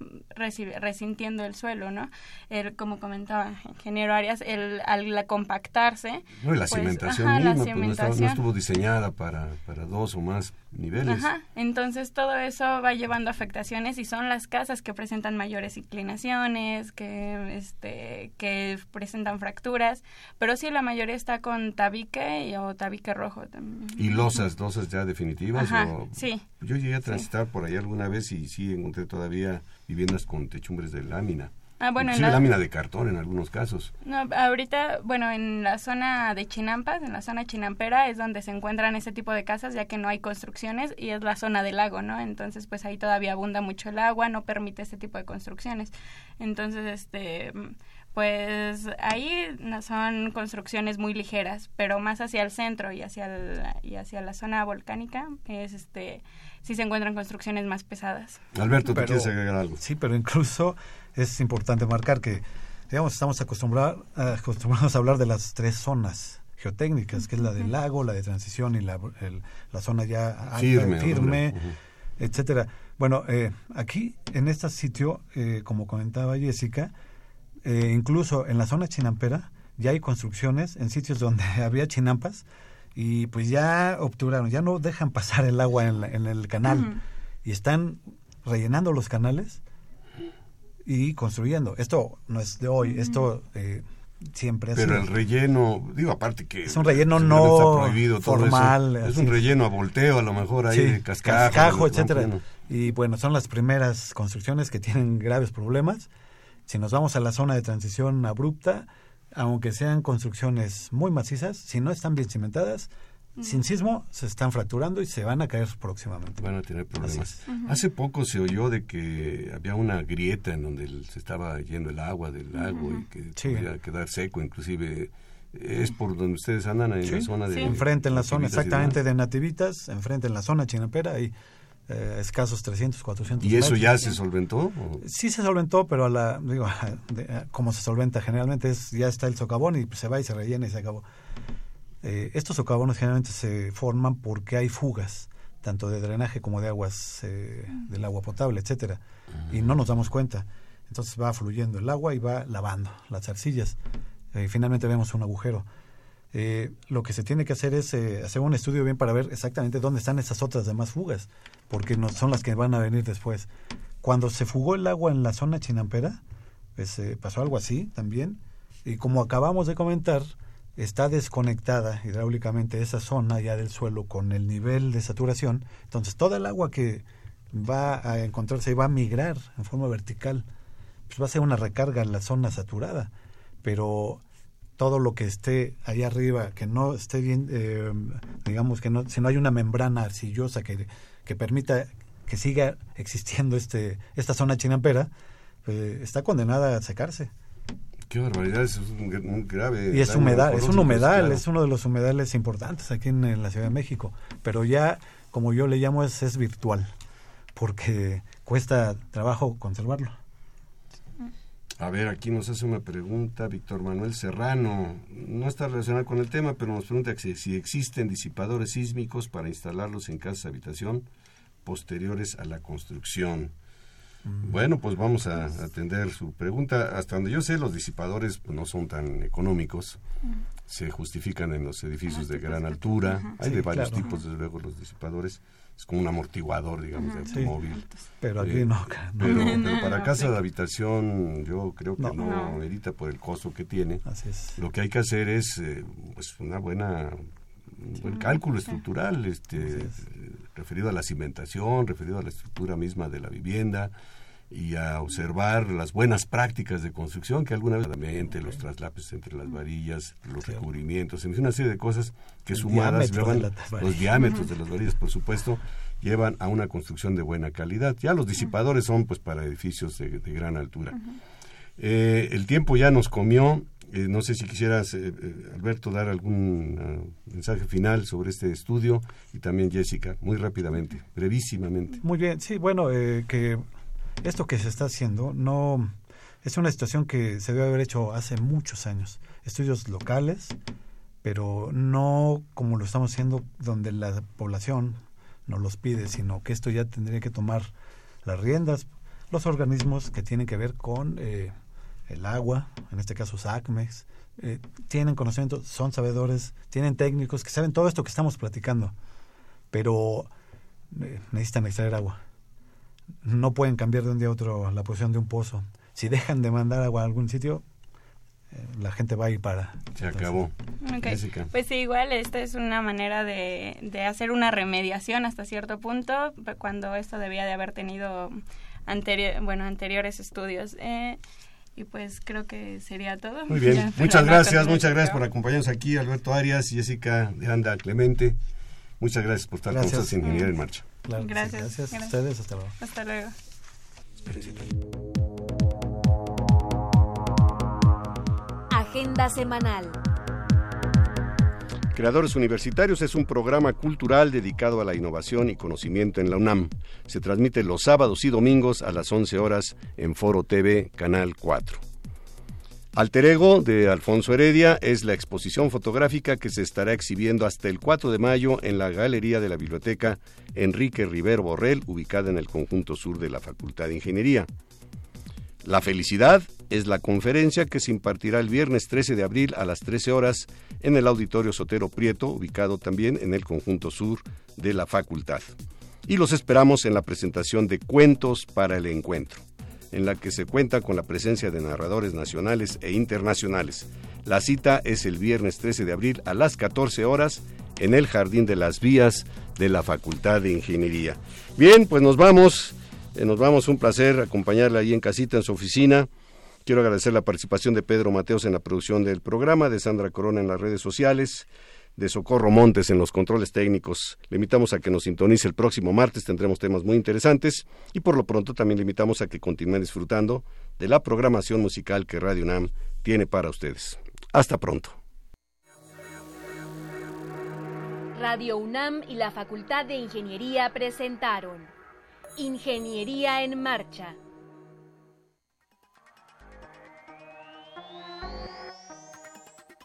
E: resintiendo el suelo, ¿no? El, como comentaba ingeniero Arias, el, al compactarse.
A: No, y la
E: pues,
A: cimentación
E: ajá, la
A: pues, no, estaba- no
E: cimentación.
A: estuvo diseñada para, para dos o más niveles.
E: Ajá, entonces todo eso va llevando afectaciones y son las casas que presentan mayores inclinaciones, que este que presentan fracturas, pero sí la mayoría está con tabique y- o tabique rojo también.
A: ¿Y losas, losas ya definitivas?
E: Ajá,
A: o-
E: sí.
A: Yo llegué a transitar por ahí alguna vez y sí encontré todavía viviendas con techumbres de lámina.
E: Ah, bueno, en la-
A: lámina de cartón en algunos casos.
E: No, ahorita, bueno, en la zona de Chinampas, en la zona chinampera, es donde se encuentran ese tipo de casas, ya que no hay construcciones y es la zona del lago, ¿no? Entonces, pues ahí todavía abunda mucho el agua, no permite este tipo de construcciones. Entonces, este, Pues ahí no son construcciones muy ligeras, pero más hacia el centro y hacia y hacia la zona volcánica es este sí se encuentran construcciones más pesadas.
A: Alberto, ¿tú quieres agregar algo?
D: Sí, pero incluso es importante marcar que digamos estamos acostumbrados acostumbrados a hablar de las tres zonas geotécnicas, que es la del lago, la de transición y la, la zona ya
A: firme,
D: firme etcétera. Bueno, eh, aquí en este sitio, eh, como comentaba Jessica, eh, incluso en la zona chinampera ya hay construcciones en sitios donde había chinampas y pues ya obturaron, ya no dejan pasar el agua en, el canal y están rellenando los canales y construyendo. Esto no es de hoy, esto eh, siempre
A: Pero el relleno, digo, aparte que...
D: Es un relleno no formal.
A: Es un relleno a volteo, a lo mejor ahí de cascajo.
D: Cascajo, etcétera. Y bueno, son las primeras construcciones que tienen graves problemas si nos vamos a la zona de transición abrupta, aunque sean construcciones muy macizas, si no están bien cimentadas, sin sismo se están fracturando y se van a caer próximamente.
A: Van a tener problemas. Hace poco se oyó de que había una grieta en donde se estaba yendo el agua del lago y que podía quedar seco, inclusive es por donde ustedes andan en la zona de
D: enfrente en la zona exactamente de Nativitas, enfrente en la zona chinapera y eh, escasos 300, 400
A: ¿Y eso ya se solventó?
D: Sí se solventó, pero a la, digo, como se solventa generalmente es ya está el socavón y se va y se rellena y se acabó. Eh, estos socavones generalmente se forman porque hay fugas, tanto de drenaje como de aguas, eh, del agua potable, etcétera, y no nos damos cuenta. Entonces va fluyendo el agua y va lavando las arcillas. y finalmente vemos un agujero. Eh, lo que se tiene que hacer es eh, hacer un estudio bien para ver exactamente dónde están esas otras demás fugas, porque no son las que van a venir después. Cuando se fugó el agua en la zona chinampera, pues eh, pasó algo así también, y como acabamos de comentar, está desconectada hidráulicamente esa zona ya del suelo con el nivel de saturación, entonces toda el agua que va a encontrarse y va a migrar en forma vertical, pues va a ser una recarga en la zona saturada, pero todo lo que esté ahí arriba, que no esté bien, eh, digamos que no, si no hay una membrana arcillosa que, que permita que siga existiendo este esta zona chinampera, pues, está condenada a secarse.
A: Qué barbaridad, es un, grave.
D: Y es humedad, es un humedal, es uno de los humedales importantes aquí en, la Ciudad de México, pero ya, como yo le llamo, es, es virtual, porque cuesta trabajo conservarlo.
A: A ver, aquí nos hace una pregunta Víctor Manuel Serrano. No está relacionado con el tema, pero nos pregunta si, existen disipadores sísmicos para instalarlos en casas de habitación posteriores a la construcción. Bueno, pues vamos a atender su pregunta. Hasta donde yo sé, los disipadores pues, no son tan económicos. Se justifican en los edificios de gran altura. Hay de varios tipos, desde luego, los disipadores. Es como un amortiguador, digamos, de automóvil.
D: pero aquí eh, no,
A: Pero, para casa de habitación yo creo que no, merita por el costo que tiene.
D: Así es.
A: Lo que hay que hacer es eh, pues una buena un buen cálculo estructural este referido a la cimentación, referido a la estructura misma de la vivienda y a observar las buenas prácticas de construcción que alguna vez los traslapes entre las varillas, los recubrimientos, en una serie de cosas que sumadas los diámetros de las varillas, por supuesto, llevan a una construcción de buena calidad. Ya los disipadores son pues para edificios de, gran altura. Eh, el tiempo ya nos comió. Eh, no sé si quisieras, eh, Alberto, dar algún ah, mensaje final sobre este estudio y también Jessica, muy rápidamente, brevísimamente.
D: Muy bien, sí, bueno, que esto que se está haciendo no es una situación que se debe haber hecho hace muchos años. Estudios locales, pero no como lo estamos haciendo donde la población no los pide, sino que esto ya tendría que tomar las riendas. Los organismos que tienen que ver con eh, el agua, en este caso SACMEX, eh, tienen conocimiento, son sabedores, tienen técnicos que saben todo esto que estamos platicando, pero eh, necesitan extraer agua no pueden cambiar de un día a otro la posición de un pozo. Si dejan de mandar agua a algún sitio, eh, la gente va a ir para.
A: Se acabó.
E: Pues sí, igual esta es una manera de, de hacer una remediación hasta cierto punto, cuando esto debía de haber tenido anterior, bueno, anteriores estudios. Eh, y pues creo que sería todo.
A: Muy bien, muchas gracias, muchas gracias por acompañarnos aquí, Alberto Arias y Jessica de Anda Clemente. Muchas gracias por estar con nosotros en Ingeniería en Marcha.
E: Gracias.
D: gracias. a ustedes. Hasta luego.
E: Hasta luego.
C: agenda semanal.
A: Creadores Universitarios es un programa cultural dedicado a la innovación y conocimiento en la UNAM. Se transmite los sábados y domingos a las 11 horas en Foro TV, Canal 4. Alter Ego de Alfonso Heredia es la exposición fotográfica que se estará exhibiendo hasta el 4 de mayo en la Galería de la Biblioteca Enrique Rivero Borrell, ubicada en el conjunto sur de la Facultad de Ingeniería. La felicidad es la conferencia que se impartirá el viernes 13 de abril a las 13 horas en el Auditorio Sotero Prieto, ubicado también en el conjunto sur de la facultad. Y los esperamos en la presentación de Cuentos para el Encuentro, en la que se cuenta con la presencia de narradores nacionales e internacionales. La cita es el viernes 13 de abril a las 14 horas en el Jardín de las Vías de la Facultad de Ingeniería. Bien, pues nos vamos. Eh, nos vamos, un placer acompañarle ahí en casita, en su oficina. Quiero agradecer la participación de Pedro Mateos en la producción del programa, de Sandra Corona en las redes sociales, de Socorro Montes en los controles técnicos. Le invitamos a que nos sintonice el próximo martes, tendremos temas muy interesantes y por lo pronto también le invitamos a que continúen disfrutando de la programación musical que Radio UNAM tiene para ustedes. Hasta pronto.
C: Radio UNAM y la Facultad de Ingeniería presentaron Ingeniería en Marcha.